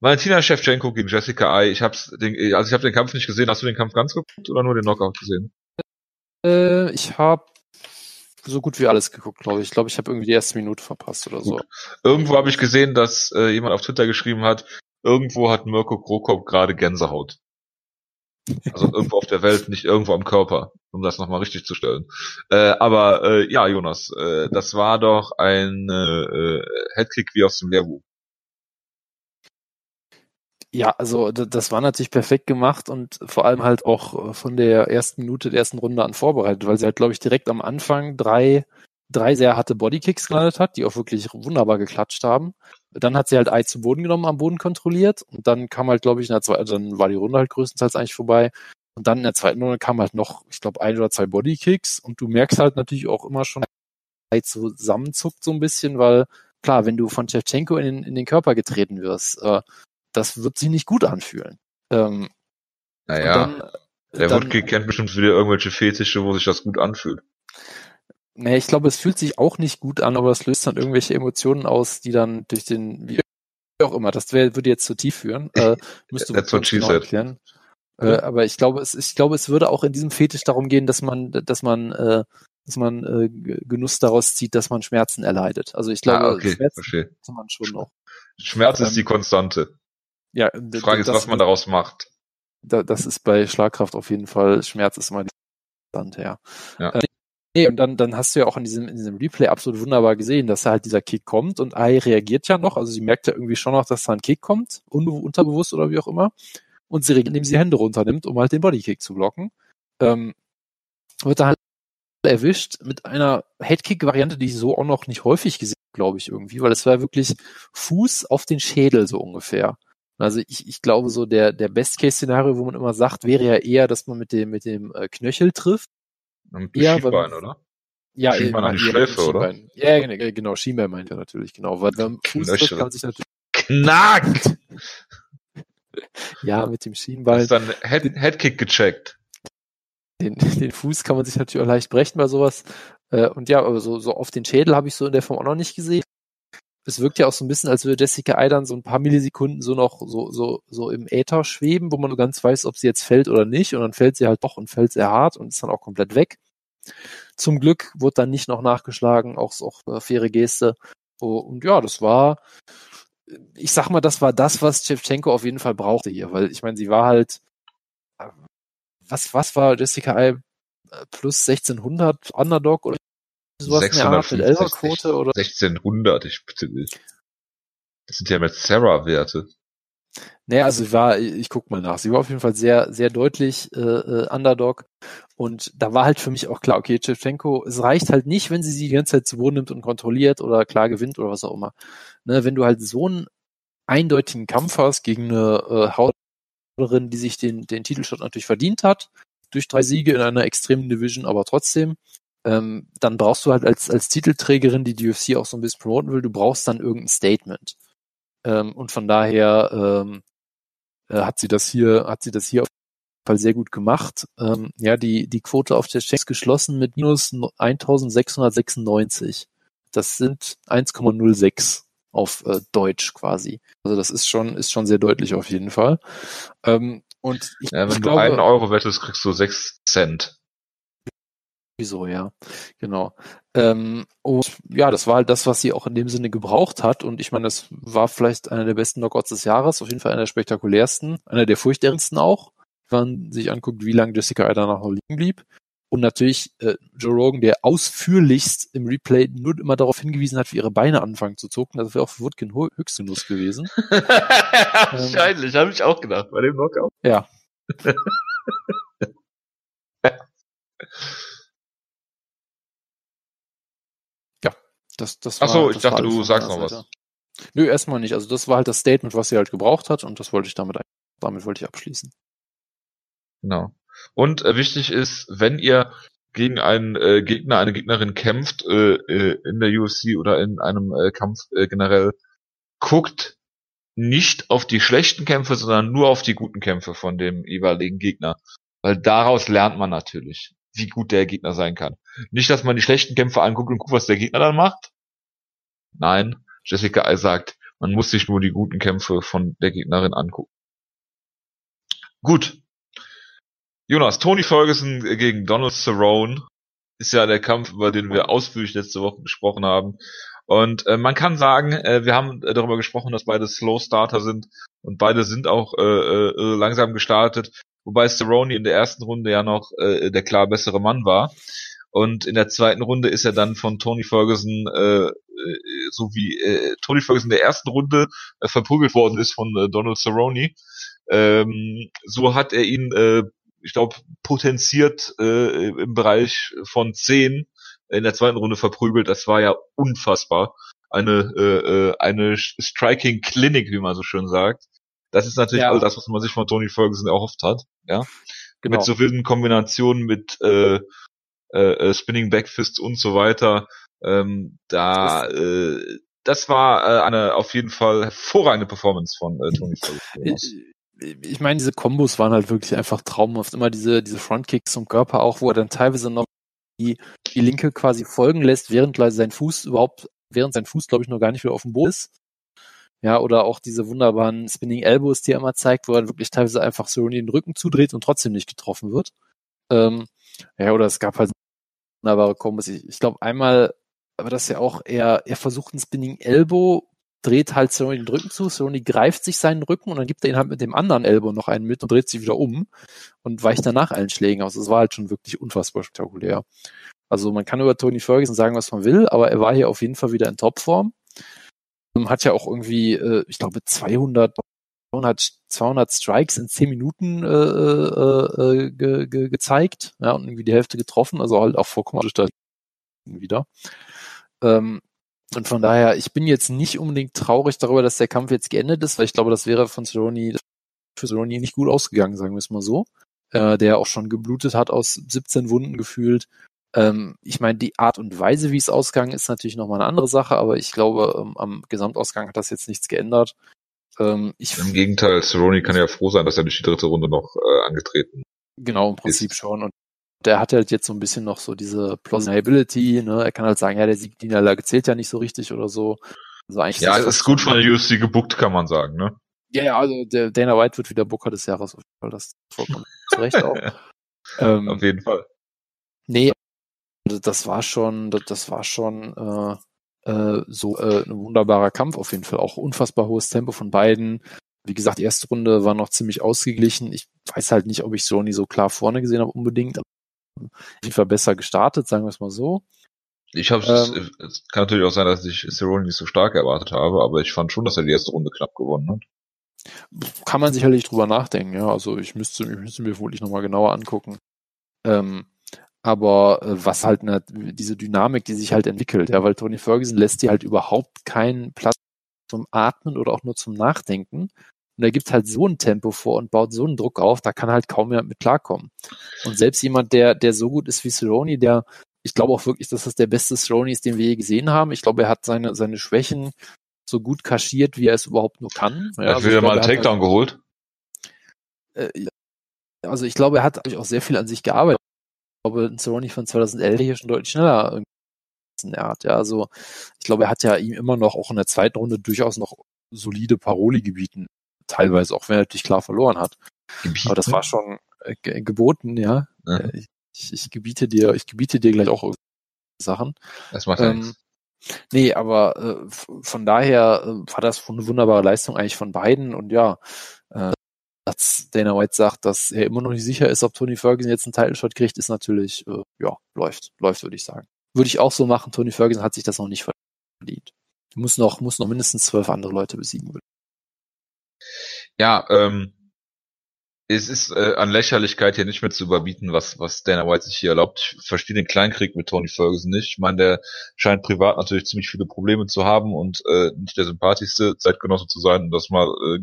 Valentina Shevchenko gegen Jessica Ai. Ich hab's den, also ich habe den Kampf nicht gesehen. Hast du den Kampf ganz geguckt oder nur den Knockout gesehen? Äh, ich habe so gut wie alles geguckt, glaube ich. Ich glaube, ich habe irgendwie die erste Minute verpasst oder so. Irgendwo habe ich gesehen, dass äh, jemand auf Twitter geschrieben hat, irgendwo hat Mirko Krokop gerade Gänsehaut. Also irgendwo auf der Welt, nicht irgendwo am Körper, um das nochmal richtig zu stellen. Äh, aber äh, ja, Jonas, äh, das war doch ein äh, Headkick wie aus dem Lehrbuch. Ja, also das war natürlich perfekt gemacht und vor allem halt auch von der ersten Minute der ersten Runde an vorbereitet, weil sie halt, glaube ich, direkt am Anfang drei, drei sehr harte Bodykicks gelandet hat, die auch wirklich wunderbar geklatscht haben. Dann hat sie halt Ei zu Boden genommen, am Boden kontrolliert und dann kam halt, glaube ich, in der zweiten, dann war die Runde halt größtenteils eigentlich vorbei. Und dann in der zweiten Runde kam halt noch, ich glaube, ein oder zwei Bodykicks und du merkst halt natürlich auch immer schon, Ei zusammenzuckt so ein bisschen, weil klar, wenn du von Shevchenko in den, in den Körper getreten wirst, äh, das wird sich nicht gut anfühlen. Ähm, naja, dann, der Woodkick kennt bestimmt wieder irgendwelche Fetische, wo sich das gut anfühlt. Nee, ich glaube, es fühlt sich auch nicht gut an, aber es löst dann irgendwelche Emotionen aus, die dann durch den, wie auch immer, das wär, würde jetzt zu tief führen, äh, <laughs> müsste man genau erklären. Äh, aber ich glaube, es, ich glaube, es würde auch in diesem Fetisch darum gehen, dass man, dass man, äh, dass man äh, Genuss daraus zieht, dass man Schmerzen erleidet. Also ich glaube, ah, okay, Schmerzen verstehe. man schon noch. Schmerz ähm, ist die Konstante. Ja, die Frage ist, was man daraus macht. das ist bei Schlagkraft auf jeden Fall, Schmerz ist immer die Konstante, ja. ja. Äh, nee, und dann, dann hast du ja auch in diesem, in diesem Replay absolut wunderbar gesehen, dass da halt dieser Kick kommt und Ai reagiert ja noch, also sie merkt ja irgendwie schon noch, dass da ein Kick kommt, unterbewusst oder wie auch immer. Und sie reagiert, indem sie Hände runternimmt, um halt den Bodykick zu blocken. Ähm, wird da halt erwischt mit einer Headkick-Variante, die ich so auch noch nicht häufig gesehen glaube ich, irgendwie, weil es war wirklich Fuß auf den Schädel so ungefähr. Also ich, ich glaube so der, der Best-Case-Szenario, wo man immer sagt, wäre ja eher, dass man mit dem, mit dem äh, Knöchel trifft. Am Schienbein, oder? Ja, Schienbein an die Schläfe, oder? Ja, genau, Schienbein meint er natürlich, genau. Weil beim Fuß kann man sich natürlich. Knackt! ja, mit dem Schienbein. Hast dann Head, Headkick gecheckt. Den, den Fuß kann man sich natürlich auch leicht brechen bei sowas. Äh, und ja, aber so, so auf den Schädel habe ich so in der Form auch noch nicht gesehen es wirkt ja auch so ein bisschen, als würde Jessica Eidern so ein paar Millisekunden so noch so, so, so im Äther schweben, wo man ganz weiß, ob sie jetzt fällt oder nicht. Und dann fällt sie halt doch und fällt sehr hart und ist dann auch komplett weg. Zum Glück wurde dann nicht noch nachgeschlagen, auch, auch äh, faire Geste. Oh, und ja, das war, ich sag mal, das war das, was Shevchenko auf jeden Fall brauchte hier, weil ich meine, sie war halt, äh, was, was war Jessica Ei äh, plus 1600 Underdog oder sowas 650, in der Quote oder? 1600, ich bitte nicht. Das sind ja mit Sarah-Werte. Naja, also sie war, ich guck mal nach, sie war auf jeden Fall sehr, sehr deutlich äh, äh, Underdog. Und da war halt für mich auch klar, okay, Shevchenko, es reicht halt nicht, wenn sie sie die ganze Zeit zu Boden nimmt und kontrolliert oder klar gewinnt oder was auch immer. Ne, wenn du halt so einen eindeutigen Kampf hast gegen eine äh, Hautlerin, die sich den, den Titelshot natürlich verdient hat, durch drei Siege in einer extremen Division, aber trotzdem, ähm, dann brauchst du halt als, als Titelträgerin, die die UFC auch so ein bisschen promoten will, du brauchst dann irgendein Statement. Ähm, und von daher ähm, äh, hat sie das hier, hat sie das hier auf jeden Fall sehr gut gemacht. Ähm, ja, die, die Quote auf der Checks geschlossen mit minus 1696. Das sind 1,06 auf äh, Deutsch quasi. Also das ist schon, ist schon sehr deutlich auf jeden Fall. Ähm, und ich, ja, wenn ich du glaube, einen Euro wettest, kriegst du sechs Cent. Wieso, ja, genau. Ähm, und ja, das war halt das, was sie auch in dem Sinne gebraucht hat. Und ich meine, das war vielleicht einer der besten Knockouts des Jahres, auf jeden Fall einer der spektakulärsten, einer der furchterregendsten auch, wenn man sich anguckt, wie lange Jessica danach noch liegen blieb. Und natürlich äh, Joe Rogan, der ausführlichst im Replay nur immer darauf hingewiesen hat, wie ihre Beine anfangen zu zucken. Das wäre auch für Woodkin Höchstgenuss gewesen. <laughs> Wahrscheinlich, ähm, habe ich auch gedacht, bei dem Knockout. Ja. <laughs> Das, das Ach so, war, ich das dachte, war du sagst noch was. Nö, erstmal nicht. Also das war halt das Statement, was sie halt gebraucht hat und das wollte ich damit, damit wollte ich abschließen. Genau. Und äh, wichtig ist, wenn ihr gegen einen äh, Gegner, eine Gegnerin kämpft äh, äh, in der UFC oder in einem äh, Kampf äh, generell, guckt nicht auf die schlechten Kämpfe, sondern nur auf die guten Kämpfe von dem jeweiligen Gegner. Weil daraus lernt man natürlich wie gut der Gegner sein kann. Nicht, dass man die schlechten Kämpfe anguckt und guckt, was der Gegner dann macht. Nein, Jessica sagt, man muss sich nur die guten Kämpfe von der Gegnerin angucken. Gut. Jonas, Tony Ferguson gegen Donald Cerrone ist ja der Kampf, über den wir ausführlich letzte Woche gesprochen haben. Und äh, man kann sagen, äh, wir haben äh, darüber gesprochen, dass beide Slow Starter sind und beide sind auch äh, äh, langsam gestartet wobei Cerrone in der ersten Runde ja noch äh, der klar bessere Mann war. Und in der zweiten Runde ist er dann von Tony Ferguson, äh, äh so wie äh, Tony Ferguson in der ersten Runde äh, verprügelt worden ist von äh, Donald Cerrone. Ähm, so hat er ihn, äh, ich glaube, potenziert äh, im Bereich von 10 in der zweiten Runde verprügelt. Das war ja unfassbar. Eine, äh, äh eine Striking Clinic, wie man so schön sagt. Das ist natürlich ja. all das, was man sich von Tony Ferguson erhofft hat. Ja. Genau. Mit so wilden Kombinationen mit äh, äh, äh, Spinning Backfists und so weiter. Ähm, da äh, das war äh, eine auf jeden Fall hervorragende Performance von äh, Tony Ferguson. Ich meine, diese Kombos waren halt wirklich einfach traumhaft. Immer diese, diese Frontkicks zum Körper auch, wo er dann teilweise noch die, die Linke quasi folgen lässt, während sein Fuß überhaupt, während sein Fuß, glaube ich, noch gar nicht wieder auf dem Boden ist. Ja, oder auch diese wunderbaren Spinning Elbows, die er immer zeigt, wo er wirklich teilweise einfach so den Rücken zudreht und trotzdem nicht getroffen wird. Ähm, ja, oder es gab halt wunderbare Kombos. Ich, ich glaube einmal, aber das ja auch, er, er versucht ein Spinning Elbow, dreht halt Cerrone den Rücken zu, Cerrone greift sich seinen Rücken und dann gibt er ihn halt mit dem anderen Elbow noch einen mit und dreht sich wieder um und weicht danach allen Schlägen aus. Das war halt schon wirklich unfassbar spektakulär. Also man kann über Tony Ferguson sagen, was man will, aber er war hier auf jeden Fall wieder in Topform. Hat ja auch irgendwie, äh, ich glaube, 200, 200, 200 Strikes in 10 Minuten äh, äh, äh, ge, ge, gezeigt ja, und irgendwie die Hälfte getroffen, also halt auch vollkommen wieder. Ähm, und von daher, ich bin jetzt nicht unbedingt traurig darüber, dass der Kampf jetzt geendet ist, weil ich glaube, das wäre von Cerrone für Cerrone nicht gut ausgegangen, sagen wir es mal so. Äh, der auch schon geblutet hat aus 17 Wunden gefühlt. Ähm, ich meine, die Art und Weise, wie es ausgegangen ist, natürlich nochmal eine andere Sache, aber ich glaube, ähm, am Gesamtausgang hat das jetzt nichts geändert. Ähm, Im Gegenteil, Cerrone kann ja froh sein, dass er durch die dritte Runde noch äh, angetreten Genau, im Prinzip ist. schon. Und der hat halt jetzt so ein bisschen noch so diese Plausibility, ne? Er kann halt sagen, ja, der Sieg Niederlage zählt ja nicht so richtig oder so. Also eigentlich ja, ist das ist gut von der UFC gebuckt, kann man sagen, ne? Ja, ja, also der Dana White wird wieder Booker des Jahres, weil das vollkommen zu Recht auch. <laughs> ähm, Auf jeden Fall. Nee, das war schon, das war schon äh, äh, so äh, ein wunderbarer Kampf auf jeden Fall. Auch unfassbar hohes Tempo von beiden. Wie gesagt, die erste Runde war noch ziemlich ausgeglichen. Ich weiß halt nicht, ob ich Sony so klar vorne gesehen habe unbedingt. Auf jeden Fall besser gestartet, sagen wir es mal so. Ich habe ähm, es kann natürlich auch sein, dass ich Cerrone nicht so stark erwartet habe, aber ich fand schon, dass er die erste Runde knapp gewonnen hat. Kann man sicherlich drüber nachdenken, ja. Also ich müsste, ich müsste mir wirklich nochmal genauer angucken. Ähm, aber äh, was halt eine, diese Dynamik, die sich halt entwickelt, ja, weil Tony Ferguson lässt dir halt überhaupt keinen Platz zum Atmen oder auch nur zum Nachdenken. Und er gibt halt so ein Tempo vor und baut so einen Druck auf, da kann halt kaum jemand mit klarkommen. Und selbst jemand, der, der so gut ist wie Cerrone, der, ich glaube auch wirklich, dass das der beste Cerrone ist, den wir je gesehen haben. Ich glaube, er hat seine, seine Schwächen so gut kaschiert, wie er es überhaupt nur kann. Ja, er hat also wieder mal einen Takedown halt, geholt. Äh, also ich glaube, er hat auch sehr viel an sich gearbeitet. Ich glaube, ein Cerrone von 2011 hier schon deutlich schneller er hat ja, also ich glaube, er hat ja ihm immer noch auch in der zweiten Runde durchaus noch solide Paroli gebieten teilweise, auch wenn er natürlich klar verloren hat. Gebieten? Aber das war schon äh, geboten, ja. ja. Ich, ich, gebiete dir, ich gebiete dir gleich auch Sachen. Das macht ähm, nichts. Nee, aber äh, von daher äh, war das eine wunderbare Leistung eigentlich von beiden und ja, äh, dass Dana White sagt, dass er immer noch nicht sicher ist, ob Tony Ferguson jetzt einen Title Shot kriegt, ist natürlich, äh, ja, läuft, läuft, würde ich sagen. Würde ich auch so machen. Tony Ferguson hat sich das noch nicht verdient. Muss noch, muss noch mindestens zwölf andere Leute besiegen. Ja, ähm, es ist äh, an Lächerlichkeit hier nicht mehr zu überbieten, was, was Dana White sich hier erlaubt. Ich verstehe den Kleinkrieg mit Tony Ferguson nicht. Ich meine, der scheint privat natürlich ziemlich viele Probleme zu haben und äh, nicht der sympathischste Zeitgenosse zu sein, um das mal äh,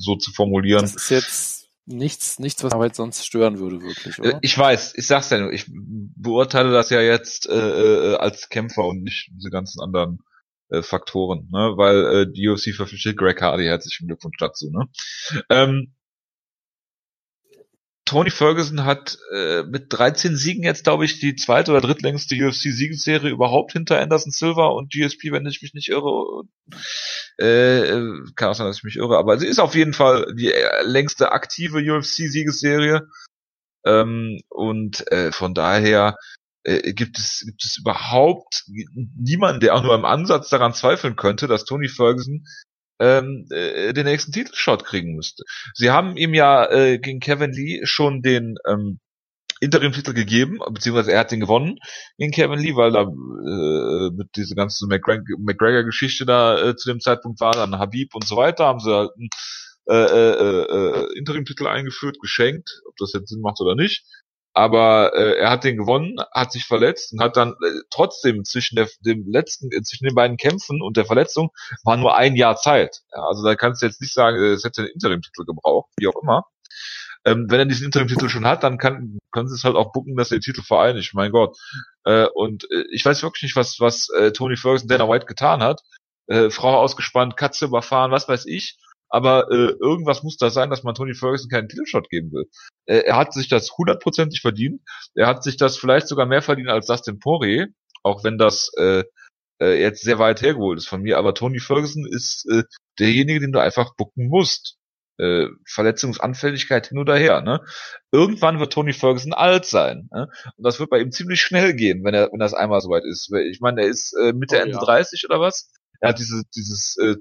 so zu formulieren. Das ist jetzt nichts, nichts, was Arbeit sonst stören würde, wirklich, oder? Äh, ich weiß, ich sag's ja nur, ich beurteile das ja jetzt äh, äh, als Kämpfer und nicht diese ganzen anderen äh, Faktoren, ne? Weil äh, die UFC verpflichtet Greg Hardy, herzlichen Glückwunsch dazu, ne? Ähm, Tony Ferguson hat äh, mit 13 Siegen jetzt, glaube ich, die zweite oder drittlängste UFC-Siegesserie überhaupt hinter Anderson Silva und GSP, wenn ich mich nicht irre. Äh, kann auch sein, dass ich mich irre, aber sie ist auf jeden Fall die äh, längste aktive UFC-Siegesserie. Ähm, und äh, von daher äh, gibt es gibt es überhaupt niemanden, der auch nur im Ansatz daran zweifeln könnte, dass Tony Ferguson ähm, äh, den nächsten Titelshot kriegen müsste. Sie haben ihm ja äh, gegen Kevin Lee schon den ähm, Interim-Titel gegeben, beziehungsweise er hat den gewonnen gegen Kevin Lee, weil da äh, mit dieser ganzen McGregor-Geschichte da äh, zu dem Zeitpunkt war, dann Habib und so weiter, haben sie halt einen äh, äh, äh, Interim-Titel eingeführt, geschenkt, ob das jetzt Sinn macht oder nicht. Aber äh, er hat den gewonnen, hat sich verletzt und hat dann äh, trotzdem zwischen der, dem letzten, äh, zwischen den beiden Kämpfen und der Verletzung war nur ein Jahr Zeit. Ja, also da kannst du jetzt nicht sagen, äh, es hätte einen Interim-Titel gebraucht, wie auch immer. Ähm, wenn er diesen Interim-Titel schon hat, dann kann, können sie es halt auch bucken, dass er den Titel vereinigt. Mein Gott. Äh, und äh, ich weiß wirklich nicht, was, was äh, Tony Ferguson, Dana White getan hat. Äh, Frau ausgespannt, Katze überfahren, was weiß ich aber äh, irgendwas muss da sein, dass man Tony Ferguson keinen Titelshot geben will. Äh, er hat sich das hundertprozentig verdient. Er hat sich das vielleicht sogar mehr verdient als Dustin Poirier, auch wenn das äh, äh, jetzt sehr weit hergeholt ist von mir. Aber Tony Ferguson ist äh, derjenige, den du einfach bucken musst. Äh, Verletzungsanfälligkeit hin oder her. Ne? Irgendwann wird Tony Ferguson alt sein. Ne? Und das wird bei ihm ziemlich schnell gehen, wenn er, wenn das einmal soweit ist. Ich meine, er ist äh, Mitte, oh, Ende ja. 30 oder was? Er hat diese, dieses äh,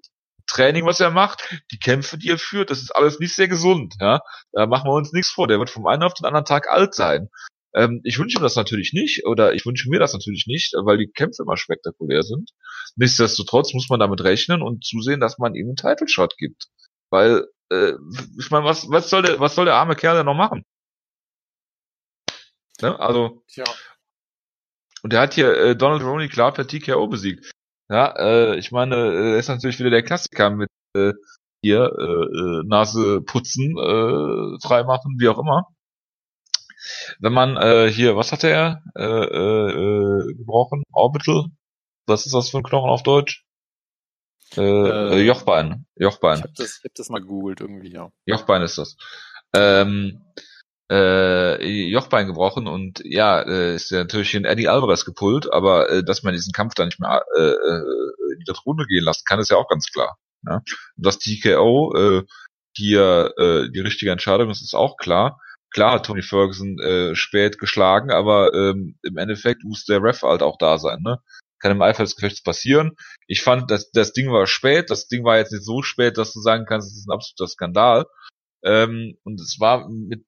Training, was er macht, die Kämpfe, die er führt, das ist alles nicht sehr gesund. Ja, da machen wir uns nichts vor. Der wird vom einen auf den anderen Tag alt sein. Ähm, ich wünsche mir das natürlich nicht, oder ich wünsche mir das natürlich nicht, weil die Kämpfe immer spektakulär sind. Nichtsdestotrotz muss man damit rechnen und zusehen, dass man ihm einen Title Shot gibt. Weil, äh, ich meine, was, was soll der, was soll der arme Kerl denn noch machen? Ne? Also. Tja. Und der hat hier äh, Donald Roney klar per TKO besiegt. Ja, äh, ich meine, äh, ist natürlich wieder der Klassiker mit äh, hier äh, äh, Nase putzen, äh, freimachen, wie auch immer. Wenn man äh, hier, was hat er äh, äh, äh, gebrochen? Orbital? Was ist das für ein Knochen auf Deutsch? Äh, äh, Jochbein. Jochbein. Ich hab das, ich hab das mal gegoogelt irgendwie, ja. Jochbein ist das. Ähm, äh, Jochbein gebrochen und ja, äh, ist ja natürlich in Eddie Alvarez gepult, aber äh, dass man diesen Kampf da nicht mehr äh, äh, in die Runde gehen lassen kann, ist ja auch ganz klar. Ja? Und dass TKO äh, hier äh, die richtige Entscheidung ist, ist auch klar. Klar hat Tony Ferguson äh, spät geschlagen, aber ähm, im Endeffekt muss der Ref halt auch da sein, ne? Kann im Eifer des Gefechts passieren. Ich fand, dass das Ding war spät. Das Ding war jetzt nicht so spät, dass du sagen kannst, es ist ein absoluter Skandal. Ähm, und es war mit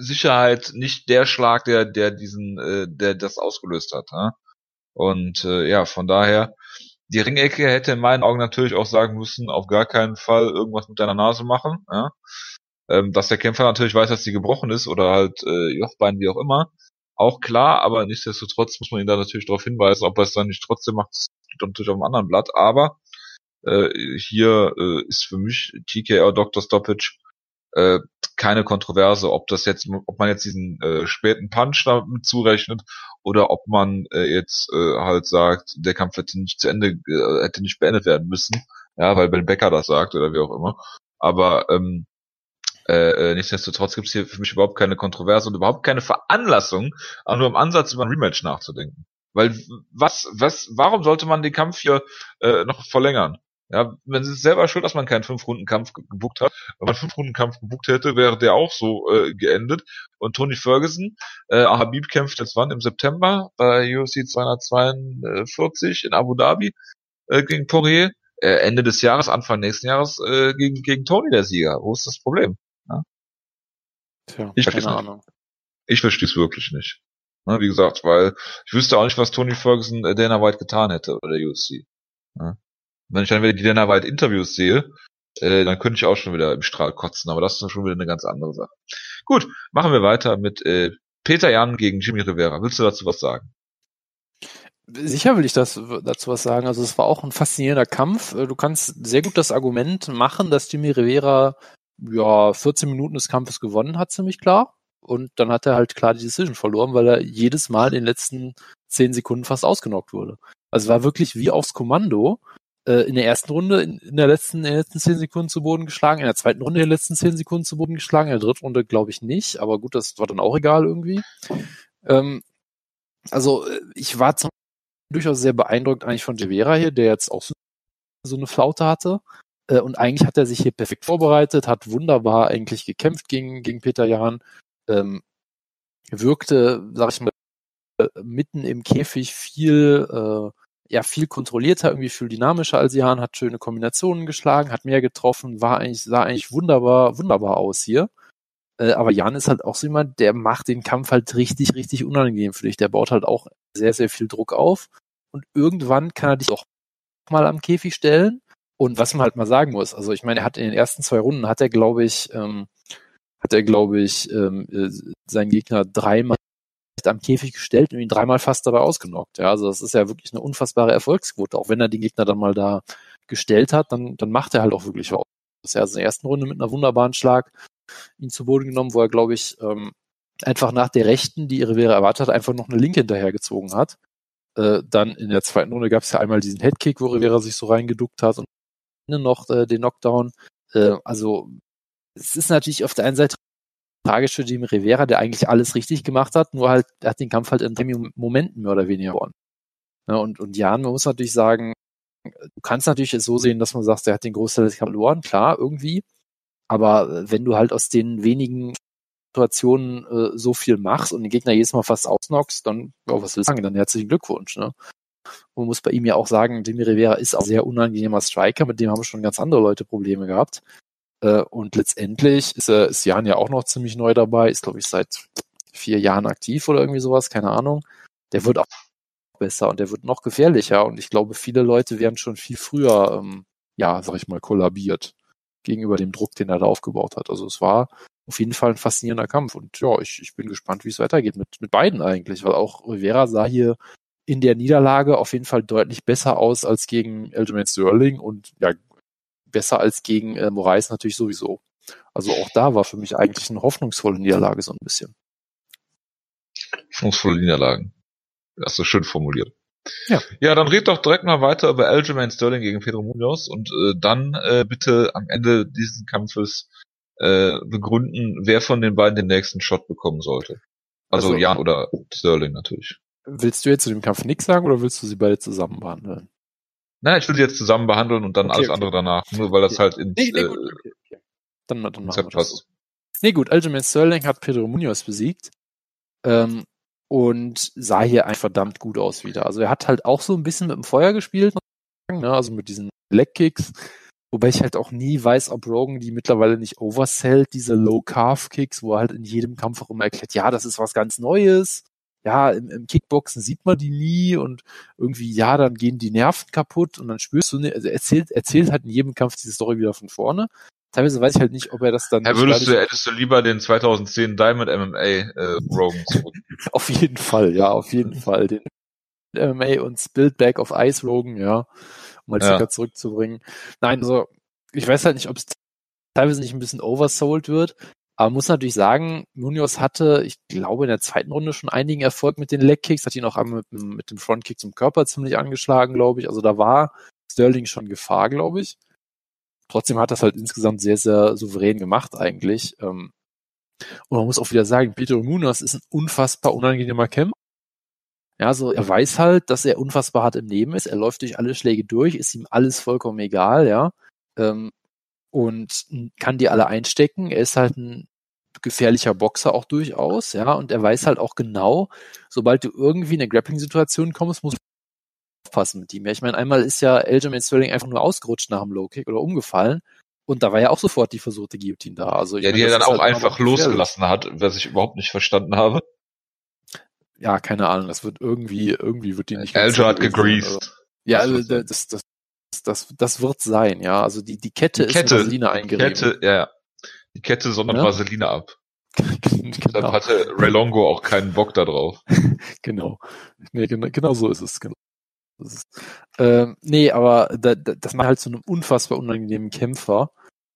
Sicherheit nicht der Schlag, der, der diesen, äh, der das ausgelöst hat. Ja? Und äh, ja, von daher, die Ringecke hätte in meinen Augen natürlich auch sagen müssen, auf gar keinen Fall irgendwas mit deiner Nase machen. Ja? Ähm, dass der Kämpfer natürlich weiß, dass sie gebrochen ist oder halt äh, Jochbein, wie auch immer. Auch klar, aber nichtsdestotrotz muss man ihn da natürlich darauf hinweisen, ob er es dann nicht trotzdem macht, steht natürlich auf einem anderen Blatt. Aber äh, hier äh, ist für mich TKO Dr. Stoppage äh, keine Kontroverse, ob das jetzt, ob man jetzt diesen äh, späten Punch damit zurechnet oder ob man äh, jetzt äh, halt sagt, der Kampf hätte nicht zu Ende, äh, hätte nicht beendet werden müssen, ja, weil Ben Becker das sagt oder wie auch immer. Aber ähm, äh, äh nichtsdestotrotz gibt es hier für mich überhaupt keine Kontroverse und überhaupt keine Veranlassung, auch nur im Ansatz über ein Rematch nachzudenken. Weil was, was, warum sollte man den Kampf hier äh, noch verlängern? Ja, wenn es selber schuld, dass man keinen Fünf-Runden-Kampf gebucht hat. Wenn man Fünf-Runden-Kampf gebucht hätte, wäre der auch so äh, geendet. Und Tony Ferguson, äh, Habib kämpft jetzt wann? Im September bei UFC 242 in Abu Dhabi äh, gegen Poirier. Äh, Ende des Jahres, Anfang nächsten Jahres äh, gegen, gegen Tony der Sieger. Wo ist das Problem? Ja? Tja, ich keine Ahnung. Nicht. Ich verstehe es wirklich nicht. Ja, wie gesagt, weil ich wüsste auch nicht, was Tony Ferguson äh, Dana White getan hätte oder der UFC. Ja? wenn ich dann wieder die Dana White Interviews sehe, äh, dann könnte ich auch schon wieder im Strahl kotzen, aber das ist schon wieder eine ganz andere Sache. Gut, machen wir weiter mit äh, Peter Jan gegen Jimmy Rivera. Willst du dazu was sagen? Sicher will ich das, dazu was sagen. Also es war auch ein faszinierender Kampf. Du kannst sehr gut das Argument machen, dass Jimmy Rivera ja 14 Minuten des Kampfes gewonnen hat, ziemlich klar. Und dann hat er halt klar die Decision verloren, weil er jedes Mal in den letzten 10 Sekunden fast ausgenockt wurde. Also war wirklich wie aufs Kommando äh, in der ersten Runde in, in, der letzten, in den letzten zehn Sekunden zu Boden geschlagen, in der zweiten Runde in den letzten zehn Sekunden zu Boden geschlagen, in der dritten Runde glaube ich nicht, aber gut, das war dann auch egal irgendwie. Ähm, also äh, ich war zum durchaus sehr beeindruckt eigentlich von Javera hier, der jetzt auch so, so eine Flaute hatte. Äh, und eigentlich hat er sich hier perfekt vorbereitet, hat wunderbar eigentlich gekämpft gegen, gegen Peter Jahn, ähm, wirkte, sag ich mal, äh, mitten im Käfig viel äh, ja viel kontrollierter, irgendwie viel dynamischer als Jan, hat schöne Kombinationen geschlagen, hat mehr getroffen, war eigentlich, sah eigentlich wunderbar, wunderbar aus hier. Äh, aber Jan ist halt auch so jemand, der macht den Kampf halt richtig, richtig unangenehm für dich. Der baut halt auch sehr, sehr viel Druck auf. Und irgendwann kann er dich auch mal am Käfig stellen. Und was man halt mal sagen muss, also ich meine, er hat in den ersten zwei Runden hat er, glaube ich, ähm, hat er, glaube ich, ähm, äh, seinen Gegner dreimal am Käfig gestellt und ihn dreimal fast dabei ausgenockt. Ja, also das ist ja wirklich eine unfassbare Erfolgsquote. Auch wenn er den Gegner dann mal da gestellt hat, dann, dann macht er halt auch wirklich was. Das ist ja also in der ersten Runde mit einer wunderbaren Schlag ihn zu Boden genommen, wo er, glaube ich, ähm, einfach nach der rechten, die Rivera erwartet hat, einfach noch eine linke hinterhergezogen hat. Äh, dann in der zweiten Runde gab es ja einmal diesen Headkick, wo Rivera sich so reingeduckt hat und noch äh, den Knockdown. Äh, also es ist natürlich auf der einen Seite tragisch für Jimmy Rivera, der eigentlich alles richtig gemacht hat, nur halt, er hat den Kampf halt in drei Momenten mehr oder weniger gewonnen. Ja, und, und Jan, man muss natürlich sagen, du kannst natürlich es so sehen, dass man sagt, er hat den Großteil des Kampfes verloren, klar, irgendwie. Aber wenn du halt aus den wenigen Situationen äh, so viel machst und den Gegner jedes Mal fast ausnockst, dann, ja, was willst du sagen, dann herzlichen Glückwunsch, ne? Und man muss bei ihm ja auch sagen, Jimmy Rivera ist auch ein sehr unangenehmer Striker, mit dem haben schon ganz andere Leute Probleme gehabt. Äh, und letztendlich ist, ist Jan ja auch noch ziemlich neu dabei, ist, glaube ich, seit vier Jahren aktiv oder irgendwie sowas, keine Ahnung. Der wird auch besser und der wird noch gefährlicher. Und ich glaube, viele Leute werden schon viel früher, ähm, ja, sag ich mal, kollabiert gegenüber dem Druck, den er da aufgebaut hat. Also es war auf jeden Fall ein faszinierender Kampf. Und ja, ich, ich bin gespannt, wie es weitergeht mit, mit beiden eigentlich, weil auch Rivera sah hier in der Niederlage auf jeden Fall deutlich besser aus als gegen Aljamain Sterling und ja, besser als gegen äh, Moraes natürlich sowieso. Also auch da war für mich eigentlich eine hoffnungsvolle Niederlage so ein bisschen. Hoffnungsvolle Niederlagen. Das hast du schön formuliert. Ja. ja, dann red doch direkt mal weiter über Aljamain Sterling gegen Pedro Munoz und äh, dann äh, bitte am Ende dieses Kampfes äh, begründen, wer von den beiden den nächsten Shot bekommen sollte. Also, also Jan oder Sterling natürlich. Willst du jetzt zu dem Kampf nichts sagen oder willst du sie beide zusammen behandeln? Nein, ich will sie jetzt zusammen behandeln und dann okay, alles okay. andere danach, nur weil das okay. halt ins nee, nee, gut, okay, okay. Dann, dann machen wir das so. Nee, gut, Aljamain Sterling hat Pedro Munoz besiegt ähm, und sah hier einfach verdammt gut aus wieder. Also er hat halt auch so ein bisschen mit dem Feuer gespielt, ne? also mit diesen Leg-Kicks, wobei ich halt auch nie weiß, ob Rogan die mittlerweile nicht oversellt, diese Low-Carve-Kicks, wo er halt in jedem Kampf auch immer erklärt, ja, das ist was ganz Neues ja, im, im Kickboxen sieht man die nie und irgendwie, ja, dann gehen die Nerven kaputt und dann spürst du, also erzählt, erzählt halt in jedem Kampf diese Story wieder von vorne. Teilweise weiß ich halt nicht, ob er das dann. Herr, würdest du, hättest du lieber den 2010 Diamond MMA äh, Rogan <laughs> Auf jeden Fall, ja, auf jeden Fall. Den MMA und Spilled Back of Ice Rogan, ja, um mal ja. zurückzubringen. Nein, also, ich weiß halt nicht, ob es teilweise nicht ein bisschen oversold wird, aber muss natürlich sagen, Munoz hatte, ich glaube, in der zweiten Runde schon einigen Erfolg mit den Legkicks, hat ihn auch einmal mit, mit dem Frontkick zum Körper ziemlich angeschlagen, glaube ich. Also da war Sterling schon Gefahr, glaube ich. Trotzdem hat das halt insgesamt sehr, sehr souverän gemacht eigentlich. Ähm, und man muss auch wieder sagen, Peter Munoz ist ein unfassbar unangenehmer Kämpfer. Ja, so er weiß halt, dass er unfassbar hart im Leben ist. Er läuft durch alle Schläge durch, ist ihm alles vollkommen egal, ja. Ähm, und kann die alle einstecken. Er ist halt ein gefährlicher Boxer auch durchaus, ja, und er weiß halt auch genau, sobald du irgendwie in eine Grappling-Situation kommst, musst du aufpassen mit ihm. Ja, ich meine, einmal ist ja Aljamain Sterling einfach nur ausgerutscht nach dem Low-Kick oder umgefallen und da war ja auch sofort die versuchte Guillotine da. Also ja, meine, die er dann auch halt einfach losgelassen hat, was ich überhaupt nicht verstanden habe. Ja, keine Ahnung, das wird irgendwie, irgendwie wird die nicht. Aljo hat gegreased. Ja, also das, das, das, das wird sein, ja. Also die, die Kette, die Kette ist in Vaseline eingerieben. Kette, ja. Die Kette sondern ja? Vaseline ab. <laughs> genau. Deshalb hatte Relongo auch keinen Bock da drauf. <laughs> genau. Nee, genau. Genau so ist es. Genau. Das ist, ähm, nee, aber da, da, das macht halt zu einem unfassbar unangenehmen Kämpfer.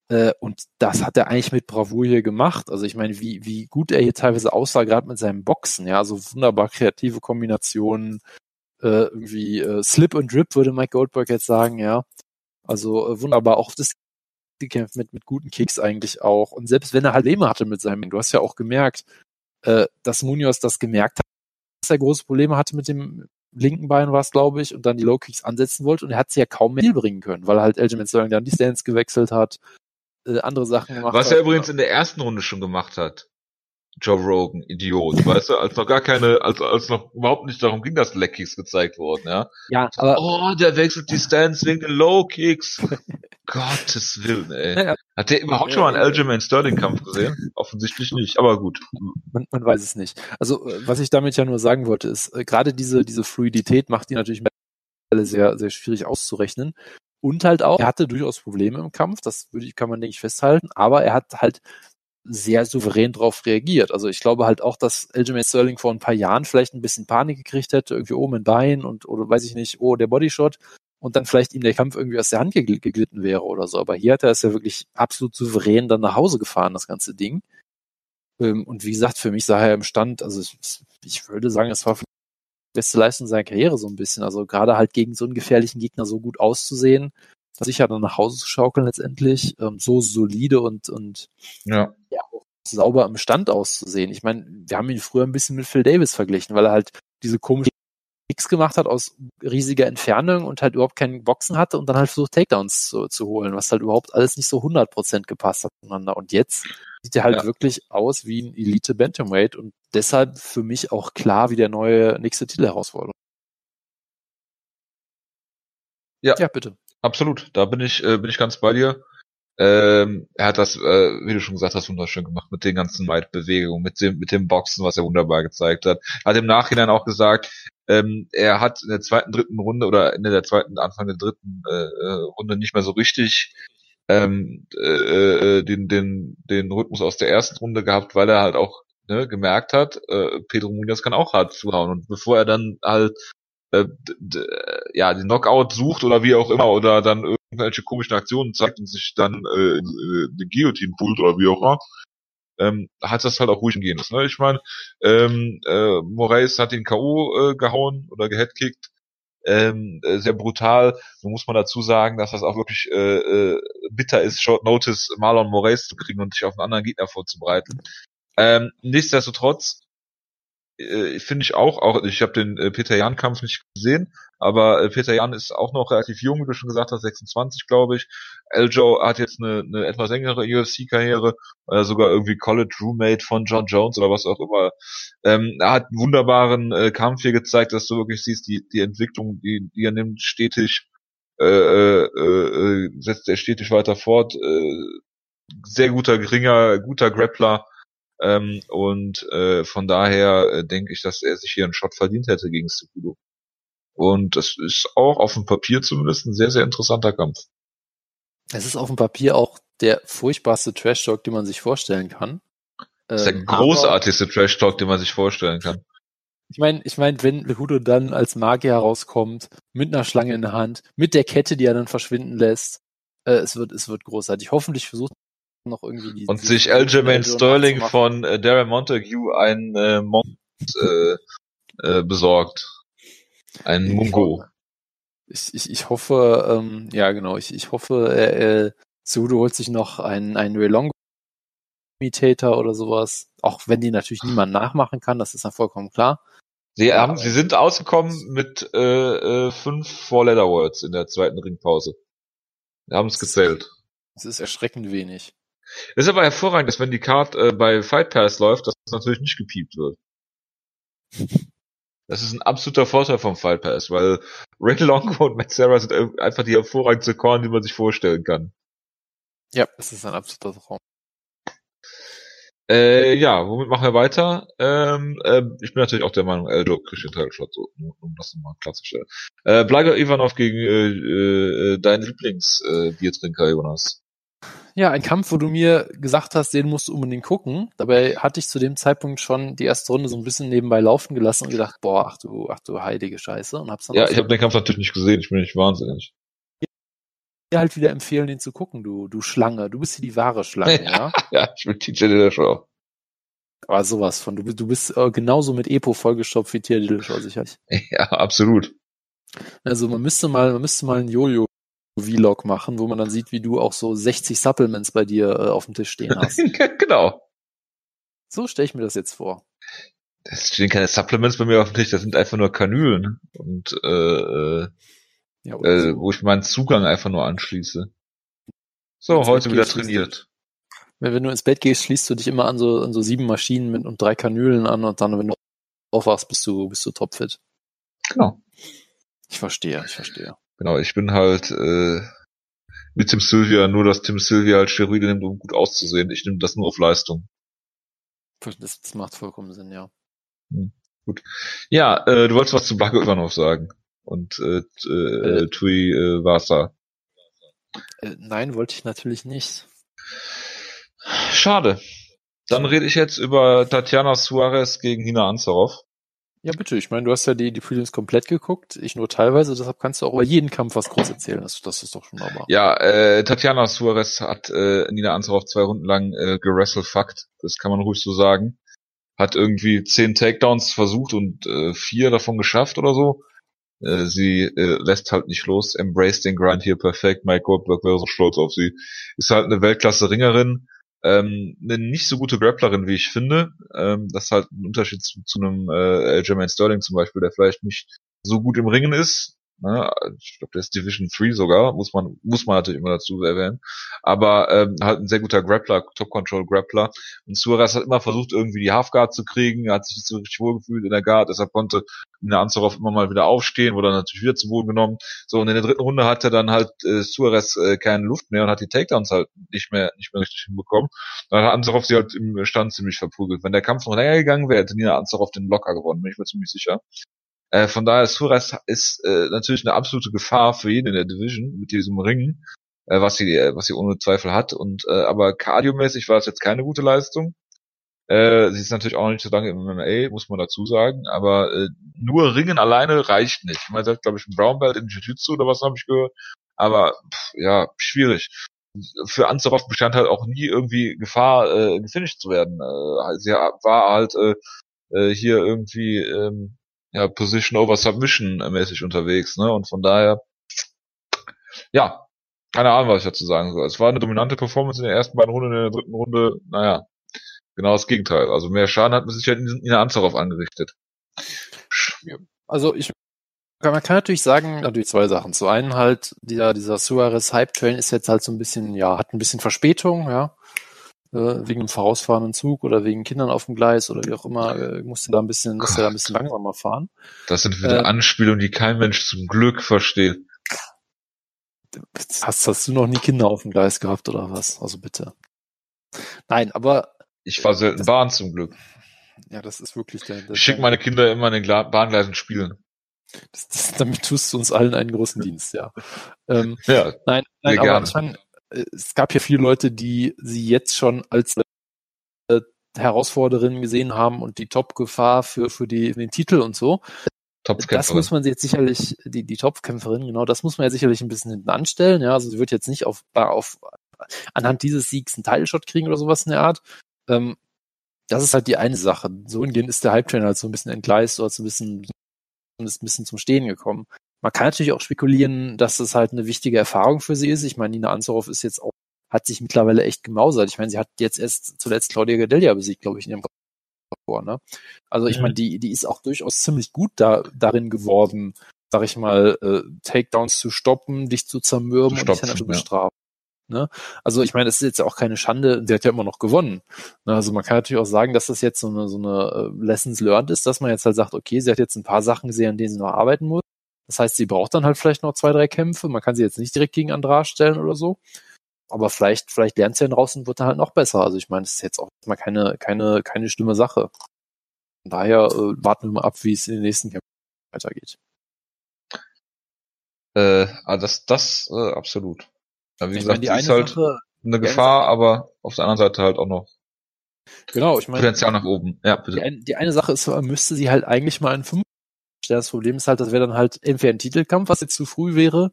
Äh, und das hat er eigentlich mit Bravour hier gemacht. Also ich meine, wie, wie gut er hier teilweise aussah, gerade mit seinem Boxen, ja, so wunderbar kreative Kombinationen, äh, irgendwie äh, Slip und Drip, würde Mike Goldberg jetzt sagen, ja. Also äh, wunderbar, auch das gekämpft mit, mit guten Kicks eigentlich auch. Und selbst wenn er halt Probleme hatte mit seinem, du hast ja auch gemerkt, äh, dass Munoz das gemerkt hat, dass er große Probleme hatte mit dem linken Bein war es, glaube ich, und dann die Low Kicks ansetzen wollte und er hat sie ja kaum mehr bringen können, weil er halt Aljamain Sterling dann die Stance gewechselt hat, äh, andere Sachen gemacht Was hat. Was er übrigens in der ersten Runde schon gemacht hat. Joe Rogan, Idiot, weißt du, als noch gar keine, als, als noch überhaupt nicht darum ging, dass Leckkicks gezeigt wurden, ja. Ja, aber. Oh, der wechselt die Stance wegen den Low Kicks. <laughs> Gottes Willen, ey. Ja, Hat der überhaupt schon mal einen Aljamain Sterling Kampf gesehen? Offensichtlich nicht, aber gut. man, man weiß es nicht. Also, was ich damit ja nur sagen wollte, ist, äh, gerade diese, diese Fluidität macht die natürlich sehr, sehr schwierig auszurechnen. Und halt auch, er hatte durchaus Probleme im Kampf, das würde ich, kann man, denke ich, festhalten, aber er hat halt sehr souverän darauf reagiert. Also ich glaube halt auch, dass Aljamain Sterling vor ein paar Jahren vielleicht ein bisschen Panik gekriegt hätte, irgendwie oben in Bein und oder weiß ich nicht, oh, der Bodyshot und dann vielleicht ihm der Kampf irgendwie aus der Hand geglitten wäre oder so. Aber hier hat er es ja wirklich absolut souverän dann nach Hause gefahren, das ganze Ding. Ähm, und wie gesagt, für mich sah er im Stand, also ich würde sagen, es war die beste Leistung seiner Karriere so ein bisschen. Also gerade halt gegen so einen gefährlichen Gegner so gut auszusehen, sicher dann nach Hause zu schaukeln letztendlich, ähm, so solide und, und Ja. ja, auch sauber im Stand auszusehen. Ich meine, wir haben ihn früher ein bisschen mit Phil Davis verglichen, weil er halt diese komischen Kicks gemacht hat aus riesiger Entfernung und halt überhaupt keinen Boxen hatte und dann halt versucht Takedowns zu, zu holen, was halt überhaupt alles nicht so 100% gepasst hat miteinander. Und jetzt sieht er halt Ja. wirklich aus wie ein Elite Bantamweight und deshalb für mich auch klar wie der neue nächste Titelherausforderung. Ja. Ja, bitte. Absolut, da bin ich, äh, bin ich ganz bei dir. Ähm, er hat das, äh, wie du schon gesagt hast, wunderschön gemacht mit den ganzen Weitbewegungen, mit dem, mit dem Boxen, was er wunderbar gezeigt hat. Hat im Nachhinein auch gesagt, ähm, er hat in der zweiten, dritten Runde oder Ende der zweiten, Anfang der dritten äh, äh, Runde nicht mehr so richtig ähm, äh, äh, den, den, den Rhythmus aus der ersten Runde gehabt, weil er halt auch ne, gemerkt hat, äh, Pedro Munoz kann auch hart zuhauen. Und bevor er dann halt äh, ja, den Knockout sucht oder wie auch immer oder dann irgendwelche komischen Aktionen zeigt und sich dann äh, äh, eine Guillotine pullt oder wie auch immer, ähm, hat das halt auch ruhig gehen lassen. Ne? Ich meine, ähm, äh, Moraes hat den K.O. Äh, gehauen oder geheadkickt, ähm, äh, sehr brutal. So muss man dazu sagen, dass das auch wirklich äh, äh, bitter ist, Short Notice Marlon Moraes zu kriegen und sich auf einen anderen Gegner vorzubereiten. Ähm, nichtsdestotrotz äh, finde ich auch, auch ich habe den äh, Peter Jan Kampf nicht gesehen, aber äh, Peter Jan ist auch noch relativ jung, wie du schon gesagt hast, 26 glaube ich. Eljo hat jetzt eine, eine etwas längere UFC-Karriere, äh, sogar irgendwie College Roommate von John Jones oder was auch immer. Ähm, er hat einen wunderbaren äh, Kampf hier gezeigt, dass du wirklich siehst, die die Entwicklung, die, die er nimmt, stetig äh, äh, äh, setzt er stetig weiter fort. Äh, sehr guter, geringer, guter Grappler. Ähm, und äh, von daher äh, denke ich, dass er sich hier einen Shot verdient hätte gegen Cejudo. Und das ist auch auf dem Papier zumindest ein sehr, sehr interessanter Kampf. Es ist auf dem Papier auch der furchtbarste Trash-Talk, den man sich vorstellen kann. Das ist der Ähm, großartigste Trash-Talk, den man sich vorstellen kann. Ich meine, ich meine, wenn Lehudo dann als Magier herauskommt, mit einer Schlange in der Hand, mit der Kette, die er dann verschwinden lässt, äh, es wird, es wird großartig. Hoffentlich versucht er noch irgendwie die. Und die- sich Aljamain Sterling von äh, Darren Montague einen äh, Mond äh, äh, besorgt. Ein Mungo. Ich, ich, ich hoffe, ähm, ja genau, ich, ich hoffe, äh, äh, Cejudo holt sich noch einen, einen Relongo Imitator oder sowas. Auch wenn die natürlich niemand nachmachen kann, das ist ja vollkommen klar. Sie, haben, sie sind ausgekommen mit äh, äh, fünf Four Letter Words in der zweiten Ringpause. Wir haben es gezählt. Es ist erschreckend wenig. Das ist aber hervorragend, dass wenn die Card äh, bei Fight Pass läuft, dass das natürlich nicht gepiept wird. Das ist ein absoluter Vorteil vom Fight Pass, weil Ray Longo <laughs> und Matt Serra sind äh, einfach die hervorragendste Korn, die man sich vorstellen kann. Ja, es ist ein absoluter Traum. Äh, ja, womit machen wir weiter? Ähm, ähm, ich bin natürlich auch der Meinung, Eldo kriegt den Title-Shot, so, um das nochmal klarzustellen. Äh, Blago Ivanov gegen äh, äh, dein Lieblings-Biertrinker, Jonas. Ja, ein Kampf, wo du mir gesagt hast, den musst du unbedingt gucken. Dabei hatte ich zu dem Zeitpunkt schon die erste Runde so ein bisschen nebenbei laufen gelassen und gedacht, boah, ach du, ach du heilige Scheiße. Und hab's dann Ja, ich habe den Kampf natürlich nicht gesehen, ich bin nicht wahnsinnig. dir halt wieder empfehlen, den zu gucken, du, du Schlange. Du bist hier die wahre Schlange, <laughs> ja. Ja, ich bin TJ Dillashaw. Aber sowas von. Du, bist- du bist äh, genauso mit Epo vollgestopft wie Tier Dillashaw sicherlich. <laughs> Ja, absolut. Also man müsste mal, man müsste mal einen Jojo-Vlog machen, wo man dann sieht, wie du auch so 60 Supplements bei dir äh, auf dem Tisch stehen hast. <laughs> genau. so stelle ich mir das jetzt vor. Es stehen keine Supplements bei mir auf dem Tisch, das sind einfach nur Kanülen. Und äh, Ja, äh, wo ich meinen Zugang einfach nur anschließe. So, heute wieder trainiert. wenn, wenn du ins Bett gehst, schließt du dich immer an so, an so sieben Maschinen mit und drei Kanülen an und dann, wenn du aufwachst, bist du, bist du topfit. Genau. Ich verstehe, ich verstehe. Genau, ich bin halt äh, mit Tim Sylvia, nur dass Tim Sylvia halt Steroide nimmt, um gut auszusehen. Ich nehme das nur auf Leistung. Das, das macht vollkommen Sinn, ja. Hm, gut. Ja, äh, du wolltest was zu Backe Ivanov sagen. Und äh, äh, äh, Tui äh, Vasa. Äh, nein, wollte ich natürlich nicht. Schade. Dann rede ich jetzt über Tatjana Suarez gegen Hina Anzarov. Ja, bitte. Ich meine, du hast ja die, die Prelims komplett geguckt. Ich nur teilweise, deshalb kannst du auch über jeden Kampf was groß erzählen. Das, das ist doch schon normal. Ja, äh, Tatjana Suarez hat äh, Nina Anzarov zwei Runden lang äh, gerasselfuckt. Das kann man ruhig so sagen. Hat irgendwie zehn Takedowns versucht und äh, vier davon geschafft oder so. Äh, sie äh, lässt halt nicht los, embrace den Grind hier perfekt. Mike Goldberg wäre so stolz auf sie. Ist halt eine Weltklasse-Ringerin ähm, eine nicht so gute Grapplerin, wie ich finde. Ähm, das ist halt ein Unterschied zu, zu einem äh, Aljamain Sterling zum Beispiel, der vielleicht nicht so gut im Ringen ist, Ne? Ich glaube, der ist Division 3 sogar, muss man, muss man natürlich immer dazu erwähnen. Aber ähm, halt ein sehr guter Grappler, Top-Control-Grappler. Und Suarez hat immer versucht, irgendwie die Half-Guard zu kriegen, hat sich so richtig wohlgefühlt in der Guard, deshalb konnte Nina Anzorov immer mal wieder aufstehen, wurde natürlich wieder zu Boden genommen. So, und in der dritten Runde hat er dann halt äh, Suarez äh, keine Luft mehr und hat die Takedowns halt nicht mehr, nicht mehr richtig hinbekommen. Dann hat Anzorov sie halt im Stand ziemlich verprügelt. Wenn der Kampf noch länger gegangen wäre, hätte Nina Anzorov den locker gewonnen, bin ich mir ziemlich sicher. Äh, von daher, Suarez ist äh, natürlich eine absolute Gefahr für jeden in der Division mit diesem Ring, äh, was sie, äh, was sie ohne Zweifel hat. Und äh, aber kardiomäßig war es jetzt keine gute Leistung. Äh, sie ist natürlich auch noch nicht so lange im MMA, muss man dazu sagen. Aber äh, nur Ringen alleine reicht nicht. Man sagt, glaube ich, ein Brown Belt in Jiu-Jitsu oder was habe ich gehört. Aber pff, ja, schwierig. Für Anzorov bestand halt auch nie irgendwie Gefahr, äh, gefinisht zu werden. Äh, sie war halt äh, äh hier irgendwie ähm, ja, Position over Submission mäßig unterwegs, ne? Und von daher, ja, keine Ahnung, was ich dazu sagen soll. Es war eine dominante Performance in der ersten beiden Runden, in der dritten Runde, naja, genau das Gegenteil. Also mehr Schaden hat man sich halt in der Anzahl auf angerichtet. Also ich man kann natürlich sagen, natürlich zwei Sachen. Zu einen halt, dieser, dieser Suarez Hype Train ist jetzt halt so ein bisschen, ja, hat ein bisschen Verspätung, ja wegen einem vorausfahrenden Zug oder wegen Kindern auf dem Gleis oder wie auch immer, äh, musste da ein bisschen, musste da ein bisschen langsamer fahren. Das sind wieder äh, Anspielungen, die kein Mensch zum Glück versteht. Hast, hast du noch nie Kinder auf dem Gleis gehabt oder was? Also bitte. Nein, aber. Ich war selten das, Bahn zum Glück. Ja, das ist wirklich der. der ich schicke meine Kinder immer in den Bahngleisen spielen. Das, das, damit tust du uns allen einen großen Dienst, ja. Ähm, ja. Nein, nein aber ich meine, es gab ja viele Leute, die sie jetzt schon als äh, Herausforderin gesehen haben und die Top-Gefahr für, für, die, für den Titel und so. Das muss man jetzt sicherlich, die, die Topkämpferin, genau, das muss man ja sicherlich ein bisschen hinten anstellen. Ja, also sie wird jetzt nicht auf, auf anhand dieses Siegs einen Title-Shot kriegen oder sowas in der Art. Ähm, das ist halt die eine Sache. So hingehend ist der Hype-Train halt so ein bisschen entgleist oder so ein bisschen, ist ein bisschen zum Stehen gekommen. Man kann natürlich auch spekulieren, dass es halt eine wichtige Erfahrung für sie ist. Ich meine, Nina Ansaroff ist jetzt auch, hat sich mittlerweile echt gemausert. Ich meine, sie hat jetzt erst zuletzt Claudia Gadelia besiegt, glaube ich, in ihrem vor, ne? Also ich mhm. meine, die, die ist auch durchaus ziemlich gut da, darin geworden, sag ich mal, äh, Takedowns zu stoppen, dich zu zermürben zu stopfen, und dich dann zu bestrafen. Ja. Ne? Also ich meine, es ist jetzt ja auch keine Schande, sie hat ja immer noch gewonnen. Ne? Also man kann natürlich auch sagen, dass das jetzt so eine, so eine äh, Lessons learned ist, dass man jetzt halt sagt, okay, sie hat jetzt ein paar Sachen gesehen, an denen sie noch arbeiten muss. Das heißt, sie braucht dann halt vielleicht noch zwei, drei Kämpfe. Man kann sie jetzt nicht direkt gegen Andrade stellen oder so. Aber vielleicht, vielleicht lernt sie dann raus und wird dann halt noch besser. Also ich meine, das ist jetzt auch mal keine, keine, keine schlimme Sache. Von daher äh, warten wir mal ab, wie es in den nächsten Kämpfen weitergeht. Äh, also das, das äh, absolut. Ja, wie ich gesagt, meine, ist halt Sache, eine Gefahr, aber auf der anderen Seite halt auch noch genau, ich meine, Potenzial nach oben. Ja, bitte. Die, ein, die eine Sache ist, müsste sie halt eigentlich mal in fünf das Problem ist halt, das wäre dann halt entweder ein Titelkampf, was jetzt zu früh wäre,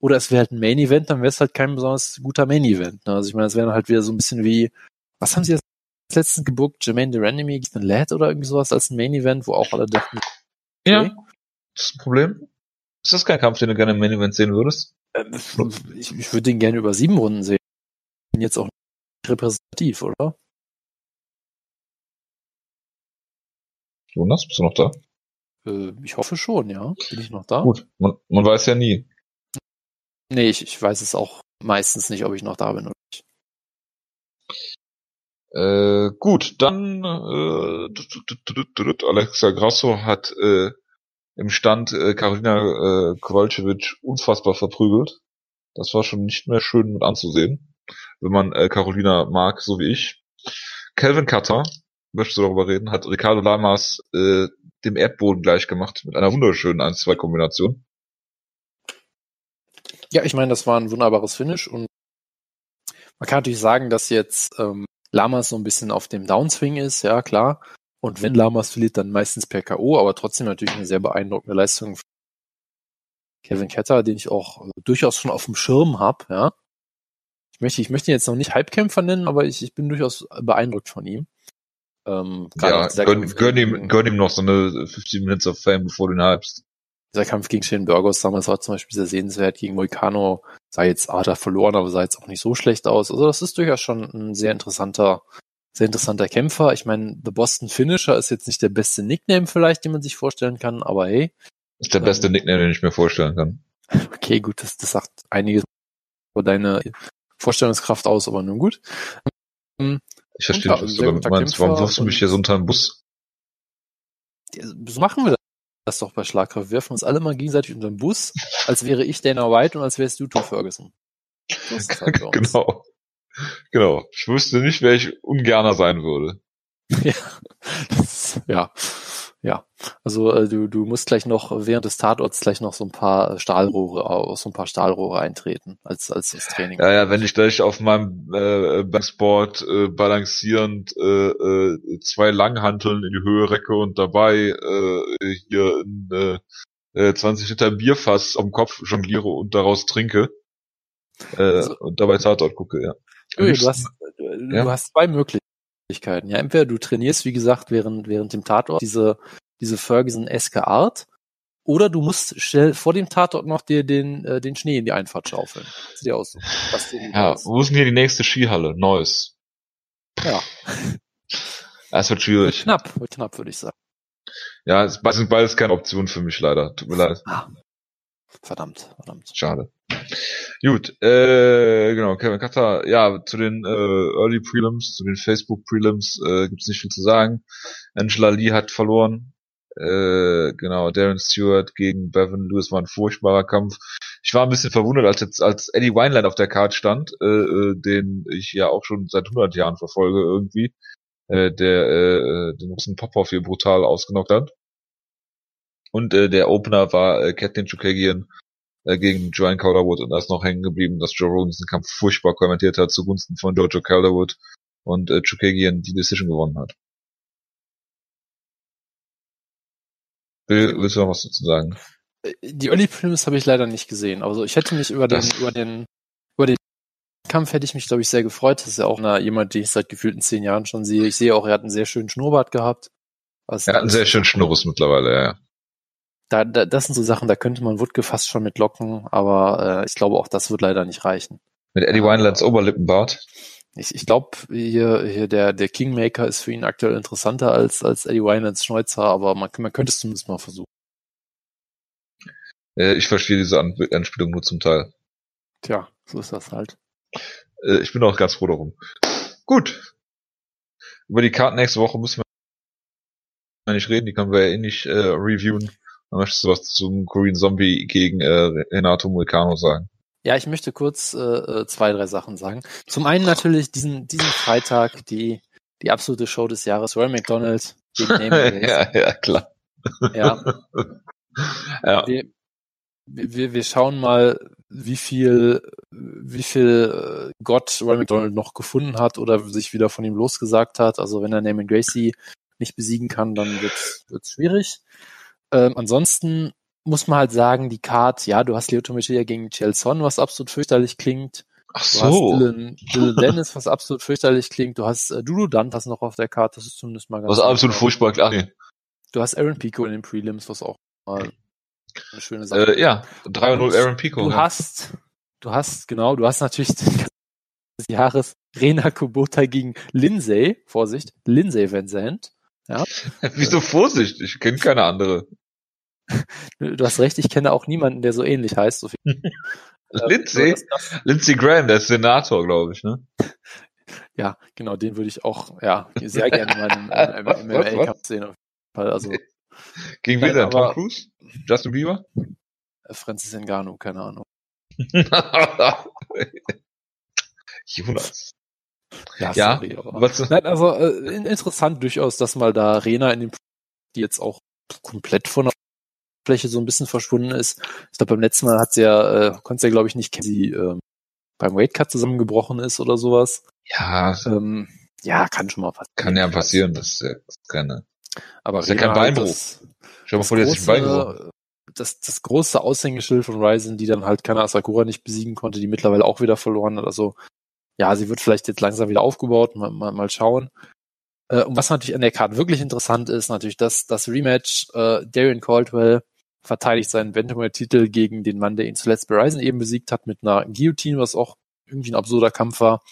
oder es wäre halt ein Main Event, dann wäre es halt kein besonders guter Main Event. Ne? Also ich meine, es wäre dann halt wieder so ein bisschen wie, was haben sie jetzt letztens gebuckt? Jermaine Durandamy gegen Lad oder irgendwie sowas als ein Main Event, wo auch alle dachten, okay. ja, das ist ein Problem. Ist das kein Kampf, den du gerne im Main Event sehen würdest? Ähm, ich, ich würde den gerne über sieben Runden sehen. Bin jetzt auch nicht repräsentativ, oder? Jonas, bist du noch da? Äh, ich hoffe schon, ja. Bin ich noch da? Gut, man, man weiß ja nie. Nee, ich, ich weiß es auch meistens nicht, ob ich noch da bin oder nicht. Äh, gut, dann äh, Alexa Grasso hat äh, im Stand äh, Karolina äh, Kowalczyk unfassbar verprügelt. Das war schon nicht mehr schön mit anzusehen, wenn man äh, Carolina mag, so wie ich. Calvin Cutter, möchtest du darüber reden, hat Ricardo Lamas äh, dem Erdboden gleich gemacht mit einer wunderschönen 1-2-Kombination. Ja, ich meine, das war ein wunderbares Finish und man kann natürlich sagen, dass jetzt ähm, Lamas so ein bisschen auf dem Downswing ist, ja klar. Und wenn Lamas verliert, dann meistens per K.O., aber trotzdem natürlich eine sehr beeindruckende Leistung. Kevin Ketter, den ich auch äh, durchaus schon auf dem Schirm habe, ja. Ich möchte, ich möchte ihn jetzt noch nicht Halbkämpfer nennen, aber ich, ich bin durchaus beeindruckt von ihm. Ähm, ja, gönn, gönn, ihm, gönn ihm noch so eine 15 Minutes of Fame, bevor du ihn hypst. Dieser Kampf gegen Shane Burgos damals war zum Beispiel sehr sehenswert. Gegen Moicano sah jetzt, ah, er verloren, aber sah jetzt auch nicht so schlecht aus. Also das ist durchaus schon ein sehr interessanter, sehr interessanter Kämpfer. Ich meine, The Boston Finisher ist jetzt nicht der beste Nickname vielleicht, den man sich vorstellen kann, aber hey. Ist der ähm, beste Nickname, den ich mir vorstellen kann. <laughs> Okay, gut, das, das sagt einiges über deine Vorstellungskraft aus, aber nun gut. Ich verstehe nicht, was du damit meinst. Warum wirfst du mich hier so unter den Bus? So machen wir das doch bei Schlagkraft. Wir werfen uns alle mal gegenseitig unter den Bus, als wäre ich Dana White und als wärst du Tom Ferguson. Halt <laughs> genau. Genau. Ich wüsste nicht, wer ich ungerner sein würde. <laughs> ja. Das, ja. Ja, also äh, du, du musst gleich noch während des Tatorts gleich noch so ein paar Stahlrohre aus so ein paar Stahlrohre eintreten als als das Training. Ja, ja, wenn ich gleich auf meinem äh, Backsport äh, balancierend äh, äh, zwei Langhanteln in die Höhe recke und dabei äh, hier ein äh, 20 Liter Bierfass am Kopf jongliere und daraus trinke äh, also, und dabei Tatort gucke, ja. Du, du, hast, du, ja? du hast zwei Möglichkeiten. Möglichkeiten. Ja, entweder du trainierst, wie gesagt, während, während dem Tatort diese, diese Ferguson-eske Art, oder du musst schnell vor dem Tatort noch dir den, äh, den Schnee in die Einfahrt schaufeln. Das dir aus, was dir ja, wo ist denn hier die nächste Skihalle? Neues. Ja. <laughs> Das wird schwierig. Wird knapp, wird knapp, würde ich sagen. Ja, es sind beides keine Option für mich leider. Tut mir leid. Ah. Verdammt, verdammt. Schade. Gut, äh, genau, Kevin Cutter, ja, zu den äh, Early Prelims, zu den Facebook Prelims äh, gibt es nicht viel zu sagen. Angela Lee hat verloren. Äh, genau, Darren Stewart gegen Bevan Lewis war ein furchtbarer Kampf. Ich war ein bisschen verwundert, als jetzt als Eddie Wineland auf der Karte stand, äh, äh, den ich ja auch schon seit 100 Jahren verfolge irgendwie, äh, der äh, den Russen Popov hier brutal ausgenockt hat. Und äh, der Opener war äh, Kathleen Chukagian äh, gegen Joanne Calderwood und da ist noch hängen geblieben, dass Joe Rogan diesen Kampf furchtbar kommentiert hat zugunsten von Jojo Calderwood und äh, Chukagian die Decision gewonnen hat. Will, willst du noch was dazu sagen? Äh, die Early Prelims habe ich leider nicht gesehen. Also ich hätte mich über den, über den, über den Kampf hätte ich mich, glaube ich, sehr gefreut. Das ist ja auch eine, jemand, den ich seit gefühlten zehn Jahren schon sehe. Ich sehe auch, er hat einen sehr schönen Schnurrbart gehabt. er hat einen sehr schönen Schnurres mittlerweile, ja da, da, das sind so Sachen, da könnte man Wutke fast schon mit locken, aber äh, ich glaube auch das wird leider nicht reichen. Mit Eddie Winelands Oberlippenbart? Ich, ich glaube, hier, hier der, der Kingmaker ist für ihn aktuell interessanter als, als Eddie Winelands Schneuzer, aber man, man könnte es zumindest mal versuchen. Äh, ich verstehe diese An Anspielung nur zum Teil. Tja, so ist das halt. Äh, ich bin auch ganz froh darum. Gut. Über die Karten nächste Woche müssen wir nicht reden, die können wir ja eh nicht äh, reviewen. Möchtest du was zum Korean Zombie gegen äh, Renato Moicano sagen? Ja, ich möchte kurz äh, äh, zwei, drei Sachen sagen. Zum einen natürlich diesen, diesen Freitag, die, die absolute Show des Jahres, Roy McDonald gegen <laughs> Ja, ja, klar. Ja. <laughs> ja. Wir, wir, wir schauen mal, wie viel, wie viel äh, Gott Roy McDonald noch gefunden hat oder sich wieder von ihm losgesagt hat. Also wenn er Naaman Gracie nicht besiegen kann, dann wird's, wird's schwierig. Ähm, ansonsten muss man halt sagen, die Card, ja, du hast Leo Tomichia gegen Chelson, was absolut fürchterlich klingt. Ach so. Du hast Dylan, Dylan <laughs> Dennis, was absolut fürchterlich klingt. Du hast äh, Dudu Dantas noch auf der Karte, das ist zumindest mal ganz Was absolut furchtbar klar. Du hast Aaron Pico in den Prelims, was auch mal eine schöne Sache äh, Ja, 3-0 Aaron Pico. Du ja. hast, du hast, genau, du hast natürlich <laughs> des Jahres Rena Kubota gegen Lindsay, Vorsicht, Lindsay Van Zandt. Ja. <laughs> Wieso Vorsicht? Ich kenne keine andere. Du hast recht, ich kenne auch niemanden, der so ähnlich heißt. So <laughs> Lindsay? Lindsay Graham, der ist Senator, glaube ich, ne? Ja, genau, den würde ich auch ja, sehr gerne mal im, im, im MMA-Cup sehen. Auf jeden Fall. Also, Gegen wen denn? Tom Cruise? Justin Bieber? Äh, Francis Ngannou, keine Ahnung. <laughs> Jonas. Ja, ja sorry, aber. Was, Nein, also äh, interessant durchaus, dass mal da Arena in dem die jetzt auch komplett von der Fläche so ein bisschen verschwunden ist. Ich glaube, beim letzten Mal hat sie ja, äh, konnte sie ja, glaube ich, nicht kennen, sie ähm, beim Weightcut zusammengebrochen ist oder sowas. Ja. Ähm, ja, kann schon mal passieren. Kann ja passieren, das ist ja keine. Aber das ist ja kein Beinbruch. Schau mal vor, der sich Beinbruch. Das, das große Aushängeschild von Ryzen, die dann halt keine Asakura nicht besiegen konnte, die mittlerweile auch wieder verloren hat. Also, ja, sie wird vielleicht jetzt langsam wieder aufgebaut, mal, mal, mal schauen. Äh, und was natürlich an der Karte wirklich interessant ist, natürlich das, das Rematch, äh, Darian Caldwell verteidigt seinen Bantamweight-Titel gegen den Mann, der ihn zuletzt bei Ryzen eben besiegt hat, mit einer Guillotine, was auch irgendwie ein absurder Kampf war,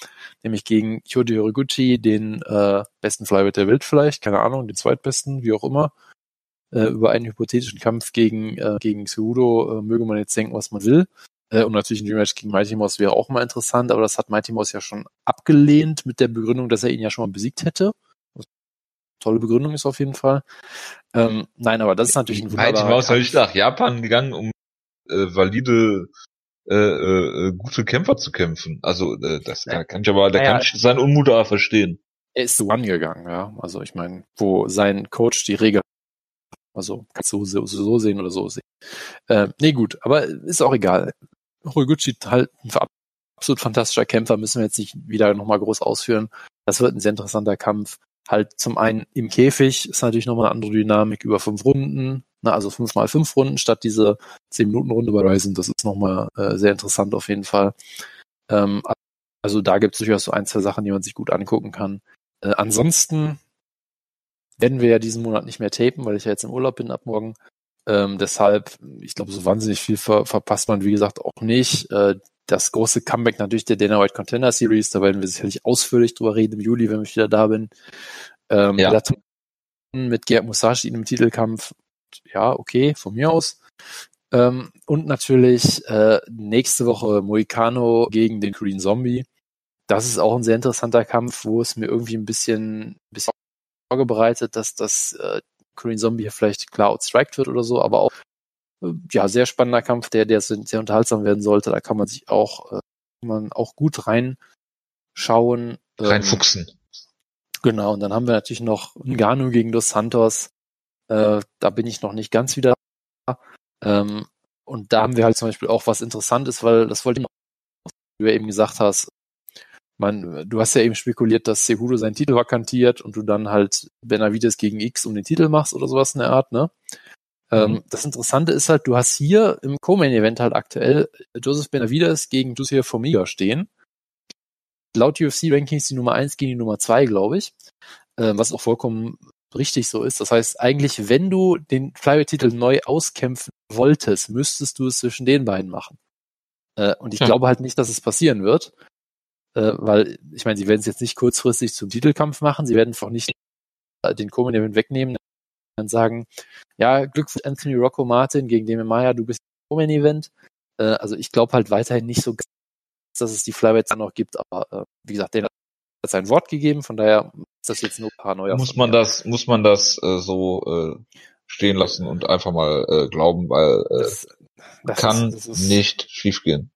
nämlich gegen Kyoto Horiguchi, den äh, besten Flyweight der Welt vielleicht, keine Ahnung, den zweitbesten, wie auch immer, äh, über einen hypothetischen Kampf gegen, äh, gegen Cejudo äh, möge man jetzt denken, was man will. Äh, und natürlich ein Rematch gegen Mighty Mouse wäre auch mal interessant, aber das hat Mighty Mouse ja schon abgelehnt mit der Begründung, dass er ihn ja schon mal besiegt hätte tolle Begründung ist auf jeden Fall. Ähm, nein, aber das ist natürlich ein wunderbarer... Mighty Mouse habe ich nach Japan gegangen, um äh, valide äh, äh, gute Kämpfer zu kämpfen. Also äh, das ja. kann ich aber, da naja, kann ich seinen Unmut aber verstehen. Er ist zu One gegangen, ja. Also ich meine, wo sein Coach die Regel, also kannst du so, so sehen oder so sehen. Äh, nee, gut, aber ist auch egal. Horiguchi halt ein absolut fantastischer Kämpfer, müssen wir jetzt nicht wieder nochmal groß ausführen. Das wird ein sehr interessanter Kampf halt zum einen im Käfig ist natürlich nochmal eine andere Dynamik über fünf Runden, ne, also fünf mal fünf Runden statt diese zehn Minuten Runde bei Ryzen. Das ist nochmal äh, sehr interessant auf jeden Fall. Ähm, also da gibt es durchaus so ein, zwei Sachen, die man sich gut angucken kann. Äh, ansonsten werden wir ja diesen Monat nicht mehr tapen, weil ich ja jetzt im Urlaub bin ab morgen. Ähm, deshalb, ich glaube, so wahnsinnig viel ver verpasst man, wie gesagt, auch nicht. Äh, das große Comeback natürlich der Dana White Contender Series, da werden wir sicherlich ausführlich drüber reden im Juli, wenn ich wieder da bin. Ähm, ja. Mit Gerd Musashi in einem Titelkampf, ja, okay, von mir aus. Ähm, und natürlich äh, nächste Woche Moicano gegen den Green Zombie. Das ist auch ein sehr interessanter Kampf, wo es mir irgendwie ein bisschen, bisschen Sorge bereitet, dass das äh, Korean Zombie hier vielleicht klar outstriked wird oder so, aber auch ja, sehr spannender Kampf, der, der sehr unterhaltsam werden sollte. Da kann man sich auch, äh, man auch gut reinschauen. Ähm, Reinfuchsen. Genau, und dann haben wir natürlich noch Ngannou gegen Dos Santos. Äh, da bin ich noch nicht ganz wieder. Ähm, und da haben wir halt zum Beispiel auch was Interessantes, weil das wollte ich noch, wie du eben gesagt hast, man, du hast ja eben spekuliert, dass Cejudo seinen Titel vakantiert und du dann halt Benavides gegen X um den Titel machst oder sowas in der Art, ne? Ähm, mhm. das Interessante ist halt, du hast hier im Co-Main-Event halt aktuell Joseph Benavides gegen Jussier Formiga stehen. Laut UFC-Rankings die Nummer eins gegen die Nummer zwei, glaube ich. Äh, was auch vollkommen richtig so ist. Das heißt, eigentlich, wenn du den Flyweight-Titel neu auskämpfen wolltest, müsstest du es zwischen den beiden machen. Äh, und ich ja. glaube halt nicht, dass es passieren wird. Äh, weil, ich meine, sie werden es jetzt nicht kurzfristig zum Titelkampf machen. Sie werden auch nicht den Co-Main-Event wegnehmen dann sagen, ja, Glückwunsch Anthony Rocco Martin gegen Demi Maya, du bist im Main Event. Äh, also ich glaube halt weiterhin nicht so, dass es die Flyweights dann noch gibt, aber äh, wie gesagt, der hat sein Wort gegeben, von daher ist das jetzt nur ein paar neue. Muss man das, muss man das äh, so äh, stehen lassen und einfach mal äh, glauben, weil äh, das, das kann ist, ist, nicht schiefgehen.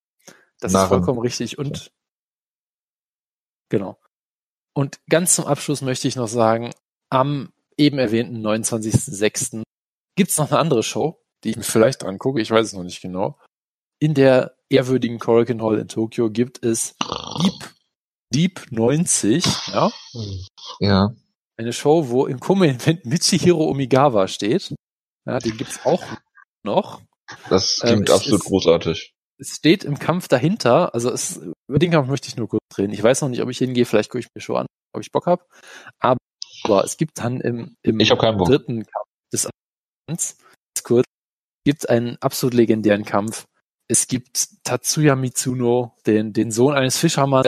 Das Nach ist vollkommen richtig und genau. Und ganz zum Abschluss möchte ich noch sagen, am eben erwähnten 29.06. gibt es noch eine andere Show, die ich mir vielleicht angucke, ich weiß es noch nicht genau. In der ehrwürdigen Korakuen Hall in Tokio gibt es Deep, Deep 90, ja? Ja. Eine Show, wo im Come-Event Michihiro Omigawa steht. Ja, den gibt's auch noch. Das klingt ähm, absolut ist, großartig. Es steht im Kampf dahinter, also es, über den Kampf möchte ich nur kurz reden. Ich weiß noch nicht, ob ich hingehe, vielleicht gucke ich mir schon an, ob ich Bock habe. Aber aber es gibt dann im, im dritten Kampf des Abends, kurz, gibt einen absolut legendären Kampf. Es gibt Tatsuya Mitsuno, den, den Sohn eines Fischermanns,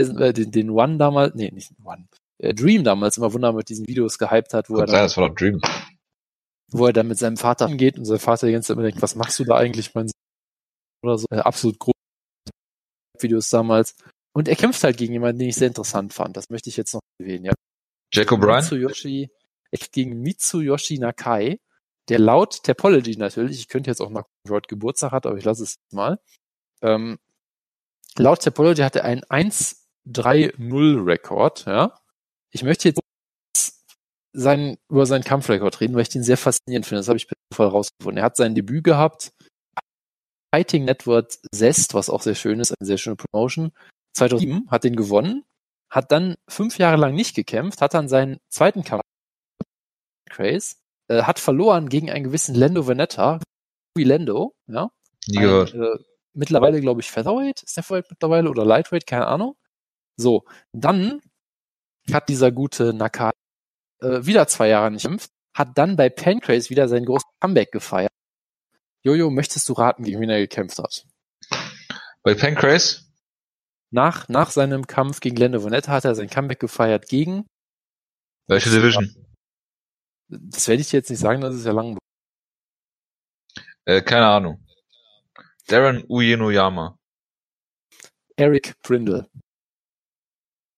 äh, den, den One damals, nee, nicht One, äh, Dream damals immer wunderbar mit diesen Videos gehypt hat, wo Gott er dann, das war doch Dream. wo er dann mit seinem Vater geht und sein Vater die ganze Zeit immer denkt, was machst du da eigentlich, mein Sohn? Oder so, äh, absolut große Videos damals. Und er kämpft halt gegen jemanden, den ich sehr interessant fand. Das möchte ich jetzt noch erwähnen, ja. Jack O'Brien? Mitsuyoshi, gegen Mitsuyoshi Nakai, der laut Topology natürlich, ich könnte jetzt auch mal heute Geburtstag hat, aber ich lasse es mal. Ähm, laut Topology hat er einen 1-3-0-Rekord, ja. Ich möchte jetzt seinen, über seinen Kampfrekord reden, weil ich den sehr faszinierend finde. Das habe ich per Zufall rausgefunden. Er hat sein Debüt gehabt, Fighting Network Zest, was auch sehr schön ist, eine sehr schöne Promotion. 2007 hat den gewonnen, hat dann fünf Jahre lang nicht gekämpft, hat dann seinen zweiten Kampf Craze, äh, hat verloren gegen einen gewissen Lando Veneta, wie Lando, ja. Ein, äh, mittlerweile, glaube ich, Featherweight, ist der Featherweight mittlerweile oder Lightweight, keine Ahnung. So, dann hat dieser gute Nakai äh, wieder zwei Jahre nicht gekämpft, hat dann bei Pancrase wieder sein großes Comeback gefeiert. Jojo, möchtest du raten, gegen wen er gekämpft hat? Bei Pancrase? Nach, nach seinem Kampf gegen Lando Vonetta hat er sein Comeback gefeiert gegen welche Division? Das werde ich dir jetzt nicht sagen, das ist ja lang. Äh, keine Ahnung. Darren Uyenoyama. Eric Prindle.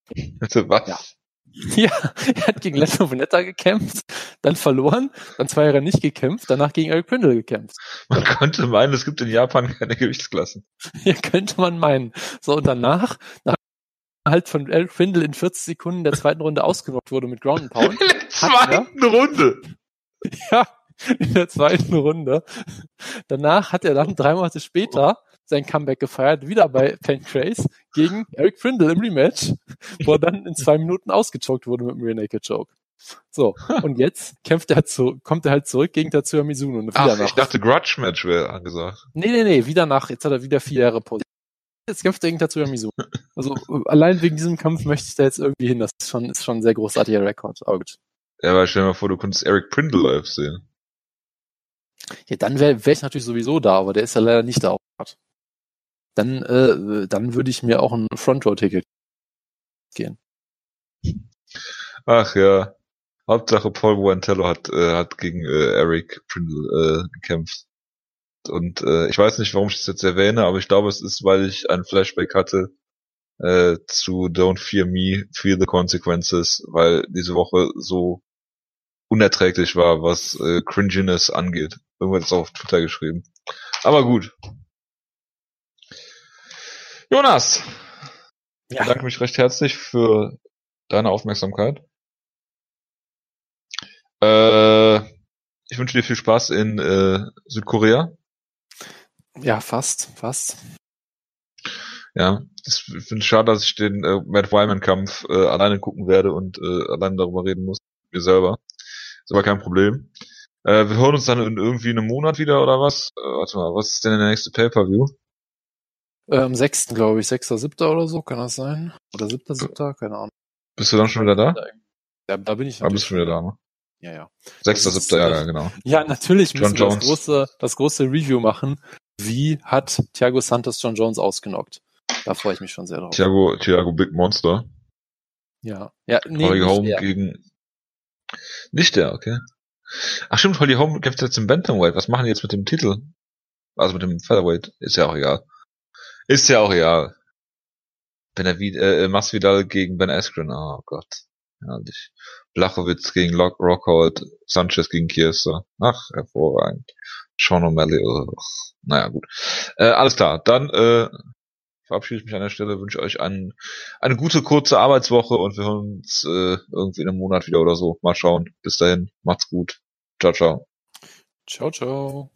<laughs> Bitte was? Ja. <laughs> Ja, er hat gegen Lando Veneta gekämpft, dann verloren, dann zwei Jahre nicht gekämpft, danach gegen Eric Prindle gekämpft. Man könnte meinen, es gibt in Japan keine Gewichtsklassen. Ja, könnte man meinen. So, und danach, nach halt von Eric Prindle in 40 Sekunden der zweiten Runde ausgenockt wurde mit Ground and Pound. In der zweiten er, Runde? Ja, in der zweiten Runde. Danach hat er dann drei Monate später sein Comeback gefeiert, wieder bei Pancrase gegen Eric Prindle im Rematch, wo er dann in zwei Minuten ausgechoked wurde mit dem Rear Naked Choke. So, und jetzt kämpft er halt zu, kommt er halt zurück gegen Tatsuya Mizuno. Und wieder Ach, nach. ich dachte Grudge Match wäre angesagt. Nee, nee, nee, wieder nach, jetzt hat er wieder vier Jahre Pause. Jetzt kämpft er gegen Tatsuya Mizuno. Also, allein wegen diesem Kampf möchte ich da jetzt irgendwie hin. Das ist schon, ist schon ein sehr großartiger Rekord. Aber gut. Ja, aber stell dir mal vor, du könntest Eric Prindle live sehen. Ja, dann wäre wär ich natürlich sowieso da, aber der ist ja leider nicht da. Dann, äh, dann würde ich mir auch ein Front Row Ticket gehen. Ach ja. Hauptsache Paul Buentello hat, äh, hat gegen äh, Eric Prindle äh, gekämpft. Und äh, ich weiß nicht, warum ich das jetzt erwähne, aber ich glaube, es ist, weil ich ein Flashback hatte äh, zu Don't Fear Me, Feel the Consequences, weil diese Woche so unerträglich war, was äh, Cringiness angeht. Irgendwann ist auch auf Twitter geschrieben. Aber gut. Jonas, ja. ich bedanke mich recht herzlich für deine Aufmerksamkeit. Äh, ich wünsche dir viel Spaß in äh, Südkorea. Ja, fast, fast. Ja, ich finde es schade, dass ich den äh, Matt Wyman-Kampf äh, alleine gucken werde und äh, alleine darüber reden muss, mir selber. Ist aber kein Problem. Äh, wir hören uns dann in irgendwie einem Monat wieder oder was? Äh, warte mal, was ist denn der nächste Pay-Per-View? Äh, am 6. glaube ich, 6. 7. oder so, kann das sein? Oder 7. 7. keine Ahnung. Bist du dann schon wieder da? Ja, da bin ich. Da bist du schon wieder da, ne? Ja, ja. 6. 7. Ja, ja, genau. <laughs> Ja, natürlich John müssen wir Jones. das große, das große Review machen. Wie hat Thiago Santos John Jones ausgenockt? Da freue ich mich schon sehr drauf. Thiago, Thiago Big Monster. Ja. Ja, nee, Holly Holm er. gegen. Nicht der, okay. Ach stimmt, Holly Holm kämpft jetzt im Bantamweight. Was machen die jetzt mit dem Titel? Also mit dem Featherweight. Ist ja auch egal. Ist ja auch egal. Benavid äh, Masvidal gegen Ben Askren. Oh Gott. Herrlich. Blachowitz gegen Lock Rockhold. Sanchez gegen Kierster. Ach, hervorragend. Sean O'Malley. Oh. Naja, gut. Äh, alles klar. Dann äh, verabschiede ich mich an der Stelle, wünsche euch einen, eine gute, kurze Arbeitswoche und wir hören uns äh, irgendwie in einem Monat wieder oder so. Mal schauen. Bis dahin, macht's gut. Ciao, ciao. Ciao, ciao.